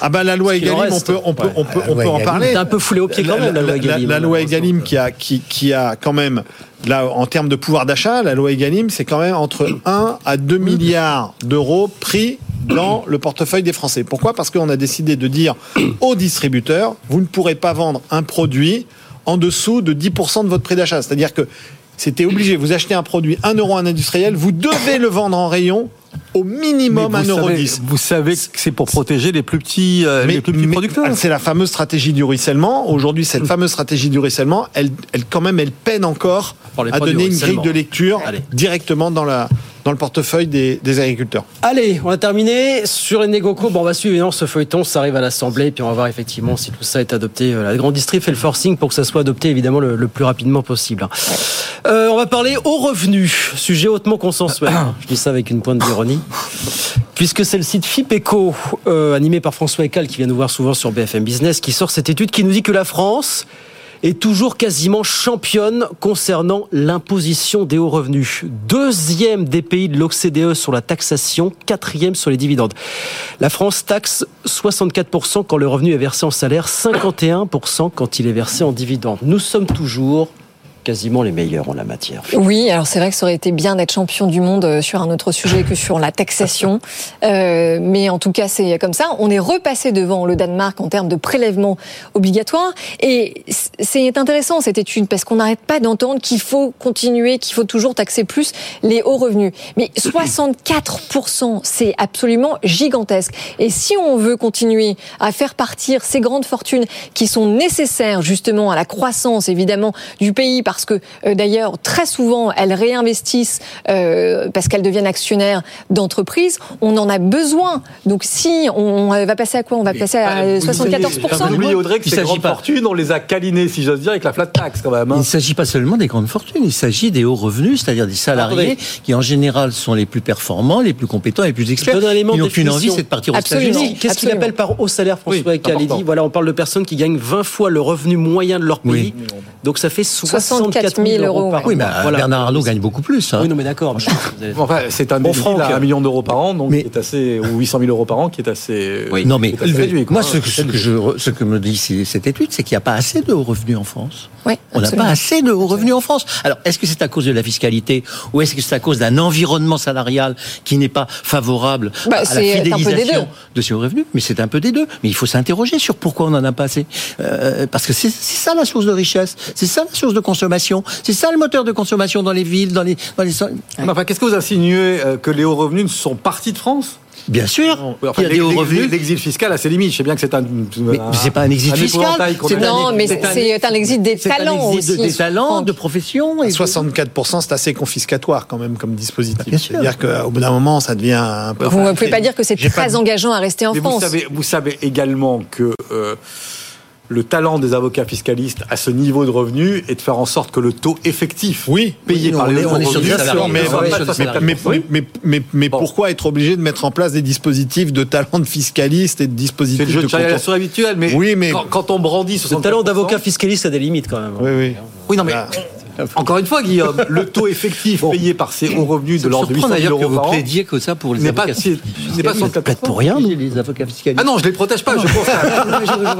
Ah ben la loi Egalim, on peut, on peut, on peut, on peut en parler. C'est un peu foulé au pied quand même la, loi Egalim. La, loi Egalim qui a, qui, qui a quand même, là, en termes de pouvoir d'achat, la loi Egalim, c'est quand même entre 1 à 2 milliards d'euros pris dans le portefeuille des Français. Pourquoi? Parce qu'on a décidé de dire aux distributeurs, vous ne pourrez pas vendre un produit en dessous de 10% de votre prix d'achat. C'est-à-dire que c'était obligé. Vous achetez un produit 1 euro un industriel, vous devez le vendre en rayon au minimum 1,10 euro. Vous savez que c'est pour protéger les plus petits, euh, les plus petits producteurs. C'est la fameuse stratégie du ruissellement. Aujourd'hui, cette fameuse stratégie du ruissellement, elle, elle quand même, elle peine encore à donner une grille de lecture directement dans la dans le portefeuille des, agriculteurs. Allez, on a terminé sur les négocos. Bon, on va suivre ce feuilleton, ça arrive à l'Assemblée, puis on va voir effectivement si tout ça est adopté. Euh, la grande distrib fait le forcing pour que ça soit adopté évidemment le, plus rapidement possible. Euh, on va parler aux revenus, sujet hautement consensuel. Je dis ça avec une pointe d'ironie. Puisque c'est le site FIPECO, euh, animé par François Ecal, qui vient nous voir souvent sur BFM Business, qui sort cette étude qui nous dit que la France est toujours quasiment championne concernant l'imposition des hauts revenus. Deuxième des pays de l'OCDE sur la taxation, quatrième sur les dividendes. La France taxe 64% quand le revenu est versé en salaire, 51% quand il est versé en dividendes. Nous sommes toujours quasiment les meilleurs en la matière. Oui, alors c'est vrai que ça aurait été bien d'être champion du monde euh, sur un autre sujet que sur la taxation. Euh, mais en tout cas, c'est comme ça. On est repassé devant le Danemark en termes de prélèvement obligatoire. Et c'est intéressant cette étude parce qu'on n'arrête pas d'entendre qu'il faut continuer, qu'il faut toujours taxer plus les hauts revenus. Mais 64%, c'est absolument gigantesque. Et si on veut continuer à faire partir ces grandes fortunes qui sont nécessaires justement à la croissance évidemment du pays, parce que euh, d'ailleurs très souvent elles réinvestissent euh, parce qu'elles deviennent actionnaires d'entreprises. On en a besoin. Donc si on, va passer à quoi? On va passer à 74 Vous Audrey que ces grandes fortunes, on les a câlinées, si j'ose dire, avec la flat tax quand même. Hein. Il ne s'agit pas seulement des grandes fortunes, il s'agit des hauts revenus, c'est-à-dire des salariés qui en général sont les plus performants, les plus compétents, les plus experts. Ils n'ont qu'une envie, c'est de partir aux États-Unis. Qu'est-ce qu'il appelle par haut salaire, François oui, Voilà, on parle de personnes qui gagnent 20 fois le revenu moyen de leur pays. Donc ça fait 60 64 000 euros. Par oui, mais Bernard Arnault gagne beaucoup plus. Hein. Oui, non, mais d'accord. enfin, c'est un bon franc à 1 million d'euros par an, donc qui est assez, ou 800 000 euros par an, qui est assez. Oui. Non, mais réduit, moi, ce que, ce, que je, ce que me dit cette étude, c'est qu'il n'y a pas assez de hauts revenus en France. Oui, On n'a pas assez de hauts revenus en France. Alors, est-ce que c'est à cause de la fiscalité ou est-ce que c'est à cause d'un environnement salarial qui n'est pas favorable bah, à la fidélisation de ces hauts revenus? Mais c'est un peu des deux. Mais il faut s'interroger sur pourquoi on n'en a pas assez. Euh, parce que c'est ça la source de richesse, c'est ça la source de consommation, c'est ça le moteur de consommation dans les villes, dans les. Dans les... Enfin, qu'est-ce que vous insinuez euh, que les hauts revenus sont partis de France? Bien sûr. Enfin, il y a des hauts revenus. L'exil fiscal a ses limites. Je sais bien que c'est un. Mais c'est pas un exil fiscal. Non, mais c'est un exil des talents un aussi. Des talents, de profession. Et 64%, c'est assez confiscatoire quand même comme dispositif. C'est-à-dire qu'au bout d'un moment, ça devient un peu. Vous ne pouvez pas dire que c'est très engageant à rester en France. Vous savez, vous savez également que. Euh, le talent des avocats fiscalistes à ce niveau de revenu est de faire en sorte que le taux effectif oui, payé par les revenus mais, mais, mais, mais, pourquoi être obligé de mettre en place des dispositifs de talent de fiscaliste et de dispositifs de, jeu de, habituel, mais, oui, mais quand, on brandit ce talent d'avocat fiscaliste a des limites quand même. Oui, oui. Oui, non, mais. Encore une fois, Guillaume, le taux effectif payé par ces hauts revenus de l'ordre de 800 000 euros que vous plaidiez que ça pour les avocats fiscalistes. n'est pas Peut-être pour rien, les avocats fiscalistes. Ah non, je les protège pas, je pense.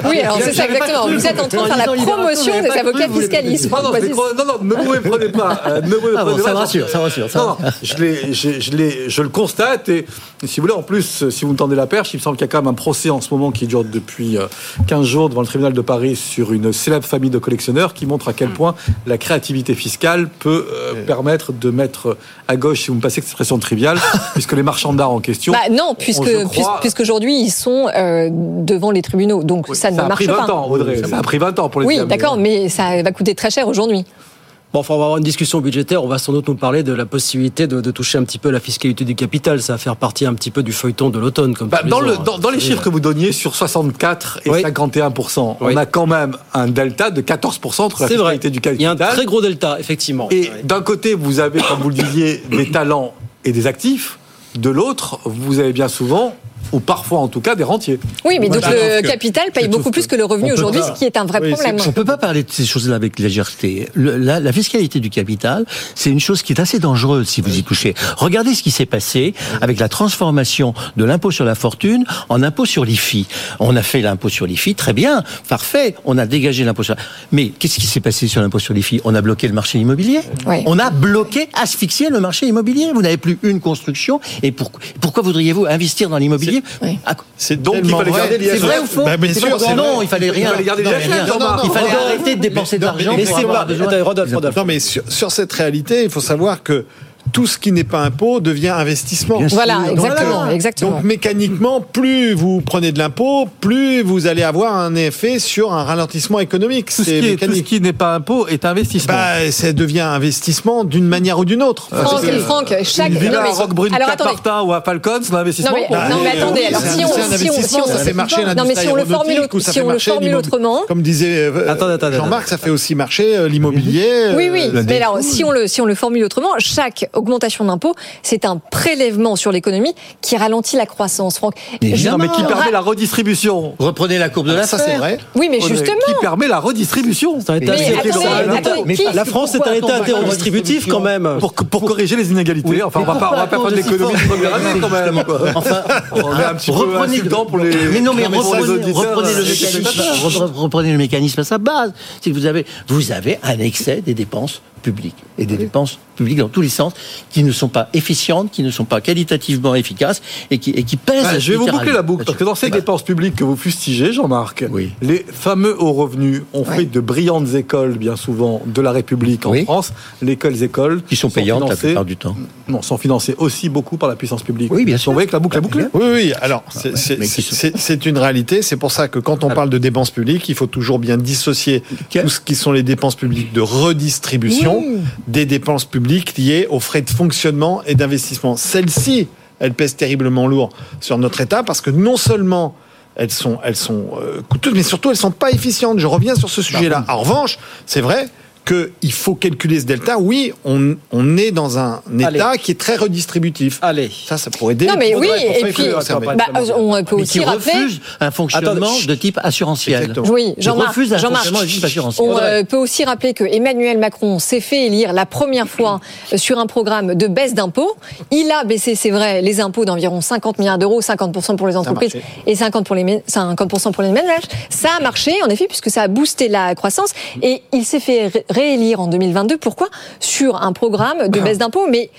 oui, alors c'est ça exactement. Vous êtes en train de faire la promotion des avocats fiscalistes. Non, non, ne vous méprenez pas. Euh, ne vous méprenez pas. Ça rassure, ça rassure. Non, je le constate et si vous voulez, en plus, si vous me tendez la perche, il me semble qu'il y a quand même un procès en ce moment qui dure depuis 15 euh, jours devant le tribunal de Paris sur une célèbre famille de collectionneurs qui montre à quel point la créativité fiscale peut euh, permettre de mettre à gauche, si vous me passez cette expression triviale, puisque les marchands d'art en question. Bah non, puisque puisqu'aujourd'hui ils sont euh, devant les tribunaux, donc ça ne marche pas. Ça a pris 20 ans, Audrey. Ça a pris 20 ans pour les. Oui, d'accord, mais ça va coûter très cher aujourd'hui. Bon, enfin, on va avoir une discussion budgétaire. On va sans doute nous parler de la possibilité de, toucher un petit peu la fiscalité du capital. Ça va faire partie un petit peu du feuilleton de l'automne. Comme bah, dans, le, dans, les chiffres que vous donniez sur 64 et 51 on a quand même un delta de 14 entre la fiscalité du capital. Il y a un très gros delta, effectivement. Et d'un côté, vous avez, comme vous le disiez, des talents et des actifs. De l'autre, vous avez bien souvent ou parfois en tout cas des rentiers. Oui, mais donc le capital paye beaucoup plus que le revenu aujourd'hui, ce qui est un vrai problème. On ne peut pas parler de ces choses-là avec légèreté. La, la, fiscalité du capital, c'est une chose qui est assez dangereuse si vous y touchez. Regardez ce qui s'est passé avec la transformation de l'impôt sur la fortune en impôt sur l'IFI. On a fait l'impôt sur l'IFI, très bien, parfait, on a dégagé l'impôt sur... Mais qu'est-ce qui s'est passé sur l'impôt sur l'IFI On a bloqué le marché immobilier? On a bloqué, asphyxié le marché immobilier. Vous n'avez plus une construction. Et pourquoi voudriez-vous investir dans l'immobilier? Ah, c'est donc il fallait garder C'est vrai ou faux bah, Non, il fallait rien. Il fallait garder Il fallait arrêter de dépenser de l'argent. Mais c'est pas. Non, mais sur cette réalité, il faut savoir que tout ce qui n'est pas impôt devient investissement. voilà, exactement, exactement. Donc mécaniquement, plus vous prenez de l'impôt, plus vous allez avoir un effet sur un ralentissement économique. Tout, ce qui, n'est pas impôt est investissement. Bah, ça devient investissement d'une manière ou d'une autre. Franck, Franck chaque... Une villa à Roquebrune, alors, Martin ou à Falcon, c'est un investissement. Non mais, non, mais attendez, alors si on, si on, si on, ça fait marcher non, mais si on le formule, si on le formule autrement, comme disait euh, Jean-Marc, ça fait aussi marcher euh, l'immobilier. Oui, oui. Euh, mais alors si on le si on le formule autrement, chaque augmentation d'impôts, c'est un prélèvement sur l'économie qui ralentit la croissance, Franck. mais qui permet la redistribution. Reprenez la courbe de la Ça, c'est vrai. Oui, mais justement. Qui permet la redistribution. Mais, la France est un État interredistributif quand même. Pour, pour corriger les inégalités. Enfin, on va pas, va pas faire de l'économie de première année quand même. Enfin, on est un petit peu insultant pour les. Mais non, mais reprenez le mécanisme à sa base. Si vous avez, vous avez un excès des dépenses publiques et des dépenses publiques dans tous les sens qui ne sont pas efficientes, qui ne sont pas qualitativement efficaces et qui, et qui pèsent. Ah, je vais vous boucler la boucle parce que dans ces dépenses publiques que vous fustigez, Jean-Marc, les fameux hauts revenus ont fait de brillantes écoles, bien souvent, de la République en France. L'école écoles qui sont, payantes la plupart du temps. Non, sont financées aussi beaucoup par la puissance publique. Oui, bien sûr. Vous voyez que la boucle est bouclée. Oui, oui. Alors, c'est une réalité. C'est pour ça que quand on parle de dépenses publiques, il faut toujours bien dissocier tout ce qui sont les dépenses publiques de redistribution des dépenses publiques liées aux frais de fonctionnement et d'investissement. Celles-ci, elles pèsent terriblement lourd sur notre État parce que non seulement elles sont, elles sont euh, coûteuses, mais surtout elles sont pas efficientes. Je reviens sur ce sujet-là. En revanche, c'est vrai qu'il faut calculer ce delta, oui, on, on est dans un État qui est très redistributif. Allez. Ça, ça pourrait aider. Non, mais oui, et puis, bah, on peut aussi rappeler. refuse un fonctionnement de type assurantiel. Exactement. Oui, Jean-Marc. Jean on euh, peut aussi rappeler que Emmanuel Macron s'est fait élire la première fois sur un programme de baisse d'impôts. Il a baissé, c'est vrai, les impôts d'environ 50 milliards d'euros, 50% pour les entreprises et 50% pour les, 50 pour les ménages. Ça a marché, en effet, puisque ça a boosté la croissance. Et il s'est fait réélire en 2022. Pourquoi? Sur un programme de baisse d'impôts, mais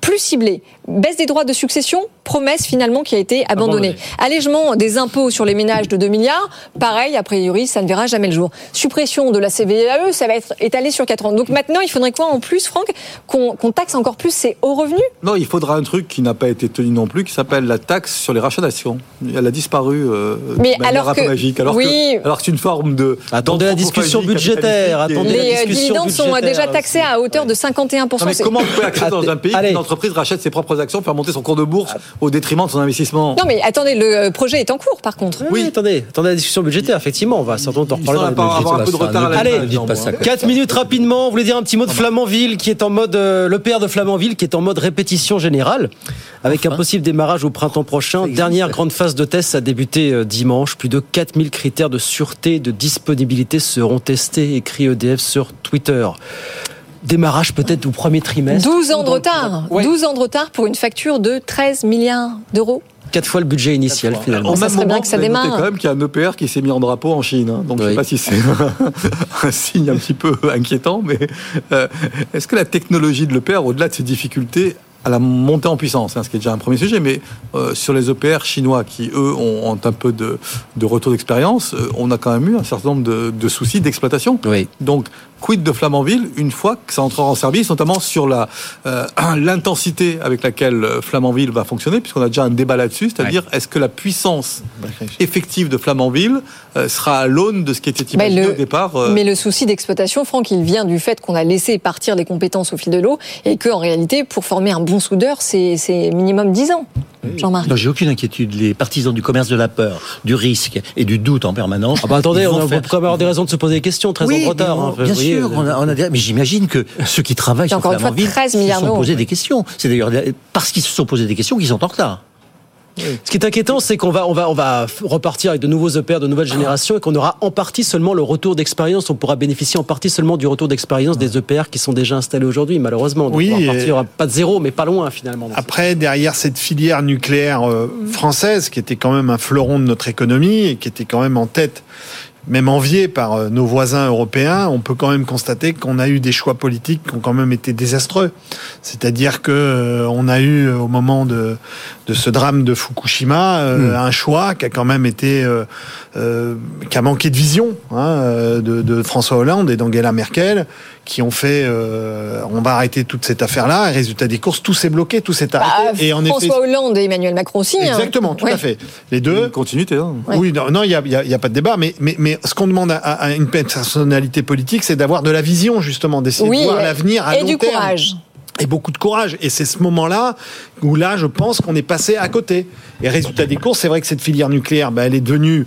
plus ciblé. Baisse des droits de succession, promesse finalement qui a été abandonnée. Allègement des impôts sur les ménages de 2 milliards, pareil, a priori, ça ne verra jamais le jour. Suppression de la CVAE, ça va être étalé sur 4 ans. Donc maintenant, il faudrait quoi en plus, Franck Qu'on taxe encore plus ces hauts revenus? Non, il faudra un truc qui n'a pas été tenu non plus, qui s'appelle la taxe sur les rachats d'actions. Elle a disparu euh, Mais alors que, magique. Alors oui. que, alors c'est une forme de... Attendez la discussion budgétaire. Attendez les la discussion dividendes sont déjà taxés à hauteur de 51%. mais comment on peut accéder dans un pays une entreprise rachète ses propres actions, faire monter son cours de bourse au détriment de son investissement. Non, mais attendez, le euh, projet est en cours, par contre. Oui, attendez, attendez la discussion budgétaire, effectivement, on va certainement en reparler. On va avoir un peu de retard. Allez, 4 minutes rapidement. Vous voulez dire un petit mot de Flamanville, qui est en mode euh, le père de Flamanville, qui est en mode répétition générale, avec un possible démarrage au printemps prochain. Dernière grande phase de test a débuté euh, dimanche. Plus de 4000 critères de sûreté, de disponibilité seront testés, écrit EDF sur Twitter démarrage peut-être au premier trimestre. 12 ans de retard. 12 ans de retard pour une facture de 13 milliards d'euros. Quatre fois le budget initial finalement. Au même moment, bien que ça démarre. quand même qu'il y a un EPR qui s'est mis en drapeau en Chine. Hein. Donc je ne sais pas si c'est un signe un petit peu inquiétant, mais euh, est-ce que la technologie de l'EPR, au-delà de ses difficultés, à la montée en puissance, hein, ce qui est déjà un premier sujet, mais euh, sur les EPR chinois qui, eux, ont, ont un peu de, de retour d'expérience, euh, on a quand même eu un certain nombre de, de soucis d'exploitation. Oui. Donc, quid de Flamanville une fois que ça entrera en service, notamment sur la euh, l'intensité avec laquelle euh, Flamanville va fonctionner, puisqu'on a déjà un débat là-dessus, c'est-à-dire est-ce que la puissance effective de Flamanville euh, sera à l'aune de ce qui était imaginé au départ Mais le souci d'exploitation, Franck, il vient du fait qu'on a laissé partir des compétences au fil de l'eau et qu'en réalité, pour former un bon soudeur, c'est minimum 10 ans. Jean-Marc J'ai aucune inquiétude. Les partisans du commerce de la peur, du risque et du doute en permanence. Ah bah attendez, on peut quand même avoir des raisons de se poser des questions, très en retard. Hein, bien sûr, on a, on a, mais j'imagine que ceux qui travaillent sur Flamanville se sont posés des questions. C'est d'ailleurs parce qu'ils se sont posés des questions qu'ils sont en retard. Ce qui est inquiétant, c'est qu'on va, on va, on va repartir avec de nouveaux EPR de nouvelle génération et qu'on aura en partie seulement le retour d'expérience. On pourra bénéficier en partie seulement du retour d'expérience des EPR qui sont déjà installés aujourd'hui, malheureusement. oui. il n'y aura pas de zéro, mais pas loin finalement. Après, derrière cette filière nucléaire euh, française, qui était quand même un fleuron de notre économie et qui était quand même en tête même envié par euh, nos voisins européens, on peut quand même constater qu'on a eu des choix politiques qui ont quand même été désastreux. C'est-à-dire que euh, on a eu au moment de, de ce drame de Fukushima euh, hmm. un choix qui a quand même été qui a manqué de vision hein, de, de, François Hollande et d'Angela Merkel qui ont fait on va arrêter toute cette affaire-là. Et résultat des courses, tout s'est bloqué, tout s'est arrêté. Bah, et en François Hollande et Emmanuel Macron aussi. Hein. Exactement, tout à fait. Les deux. Une continuité. Hein. Oui, non, il n'y a, y a, pas de débat, mais, mais, mais ce qu'on demande à, une personnalité politique, c'est d'avoir de la vision, justement, d'essayer de voir l'avenir à et du courage et beaucoup de courage. Et c'est ce moment-là où là, je pense qu'on est passé à côté. Et résultat des courses, c'est vrai que cette filière nucléaire, bah, elle est devenue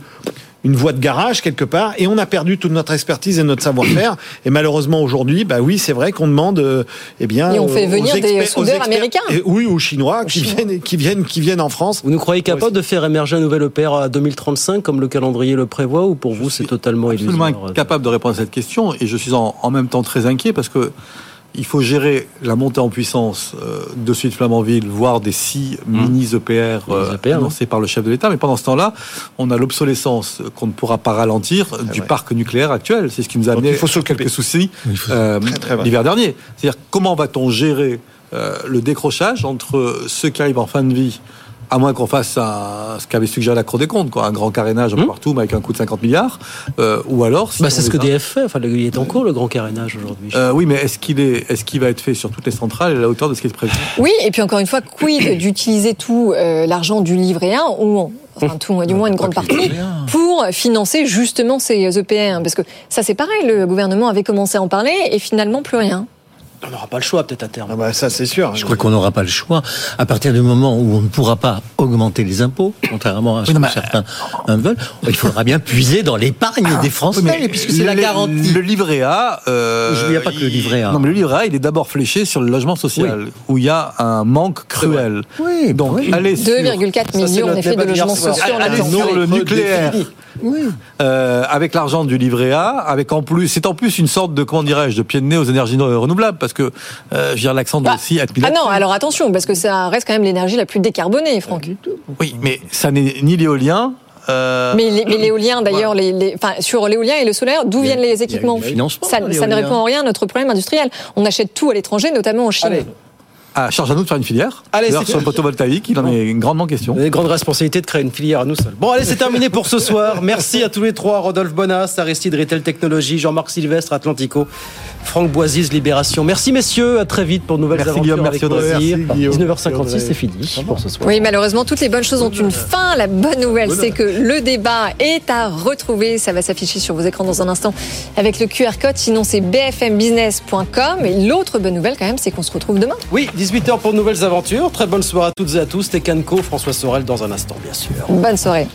une voie de garage quelque part et on a perdu toute notre expertise et notre savoir-faire. Et malheureusement aujourd'hui bah oui c'est vrai qu'on demande euh, eh bien et on fait venir des soudeurs américains. oui ou chinois qui viennent qui viennent qui viennent en France. Vous nous croyez capable de faire émerger un nouvel EPR à 2035 comme le calendrier le prévoit ou pour vous c'est totalement absolument incapable de répondre à cette question et je suis en, en même temps très inquiet parce que il faut gérer la montée en puissance euh, de Suite Flamanville, voire des six mmh. mini-EPR euh, annoncés par le chef de l'État. Mais pendant ce temps-là, on a l'obsolescence qu'on ne pourra pas ralentir du parc nucléaire actuel. C'est ce qui nous a amené quelques soucis euh, l'hiver dernier. C'est-à-dire comment va-t-on gérer le décrochage entre ceux qui arrivent en fin de vie à moins qu'on fasse un, ce qu'avait suggéré la Cour des comptes, quoi, un grand carénage un peu hmm. partout, mais avec un coût de 50 milliards, euh, ou alors... bah, c'est ce que DF fait, enfin, il est en cours le grand carénage aujourd'hui. Euh, oui, mais est-ce qu'il est, est-ce qu'il va être fait sur toutes les centrales et à la hauteur de ce qui est prévu? Oui, et puis encore une fois, quid d'utiliser tout euh, l'argent du livret 1, ou enfin tout, du moins une grande partie, pour financer justement ces EPR Parce que ça c'est pareil, le gouvernement avait commencé à en parler, et finalement plus rien. On n'aura pas le choix peut-être à terme. Ah bah ça c'est sûr. Je crois qu'on n'aura pas le choix. À partir du moment où on ne pourra pas augmenter les impôts, contrairement à ce que certains veulent, il faudra bien puiser dans l'épargne des Français, puisque c'est la garantie. Le livret A. Euh, il n'y a pas que le livret A. Non, mais le livret A, il est d'abord fléché sur le logement social, où il y a un manque cruel. Oui, donc allez 2,4 millions en effet de logements sociaux. Allez sur le nucléaire. Oui. Euh, avec l'argent du livret A, avec en plus, c'est en plus une sorte de comment dirais-je, de pied de nez aux énergies renouvelables, parce que euh, je veux l'accent doit bah, aussi être Ah non, alors attention, parce que ça reste quand même l'énergie la plus décarbonée, Franck. Oui, mais ça n'est ni l'éolien. Euh... Mais, l'éolien, d'ailleurs, les, les, enfin, sur l'éolien et le solaire, d'où viennent les équipements? ça, ça, ne répond en rien à notre problème industriel. On achète tout à l'étranger, notamment en Chine. Ah, charge à nous de faire une filière. Allez, sur le photovoltaïque, il en est grandement question. Vous avez grande responsabilité de créer une filière à nous seuls. Bon, allez, c'est terminé pour ce soir. Merci à tous les trois Rodolphe Bonas, Aristide Retail Technologies, Jean-Marc Sylvestre, Atlantico, Franck Boisise, Libération. Merci messieurs, à très vite pour de nouvelles merci aventures Guillaume, avec 19h56, c'est fini pour ce soir. Oui, malheureusement, toutes les bonnes choses ont une fin. La bonne nouvelle, c'est que le débat est à retrouver. Ça va s'afficher sur vos écrans dans un instant avec le QR code. Sinon, c'est bfmbusiness.com. Et l'autre bonne nouvelle, quand même, c'est qu'on se retrouve demain. Oui, 18h pour nouvelles aventures. Très bonne soirée à toutes et à tous. Tekanko, François Sorel dans un instant, bien sûr. Bonne soirée.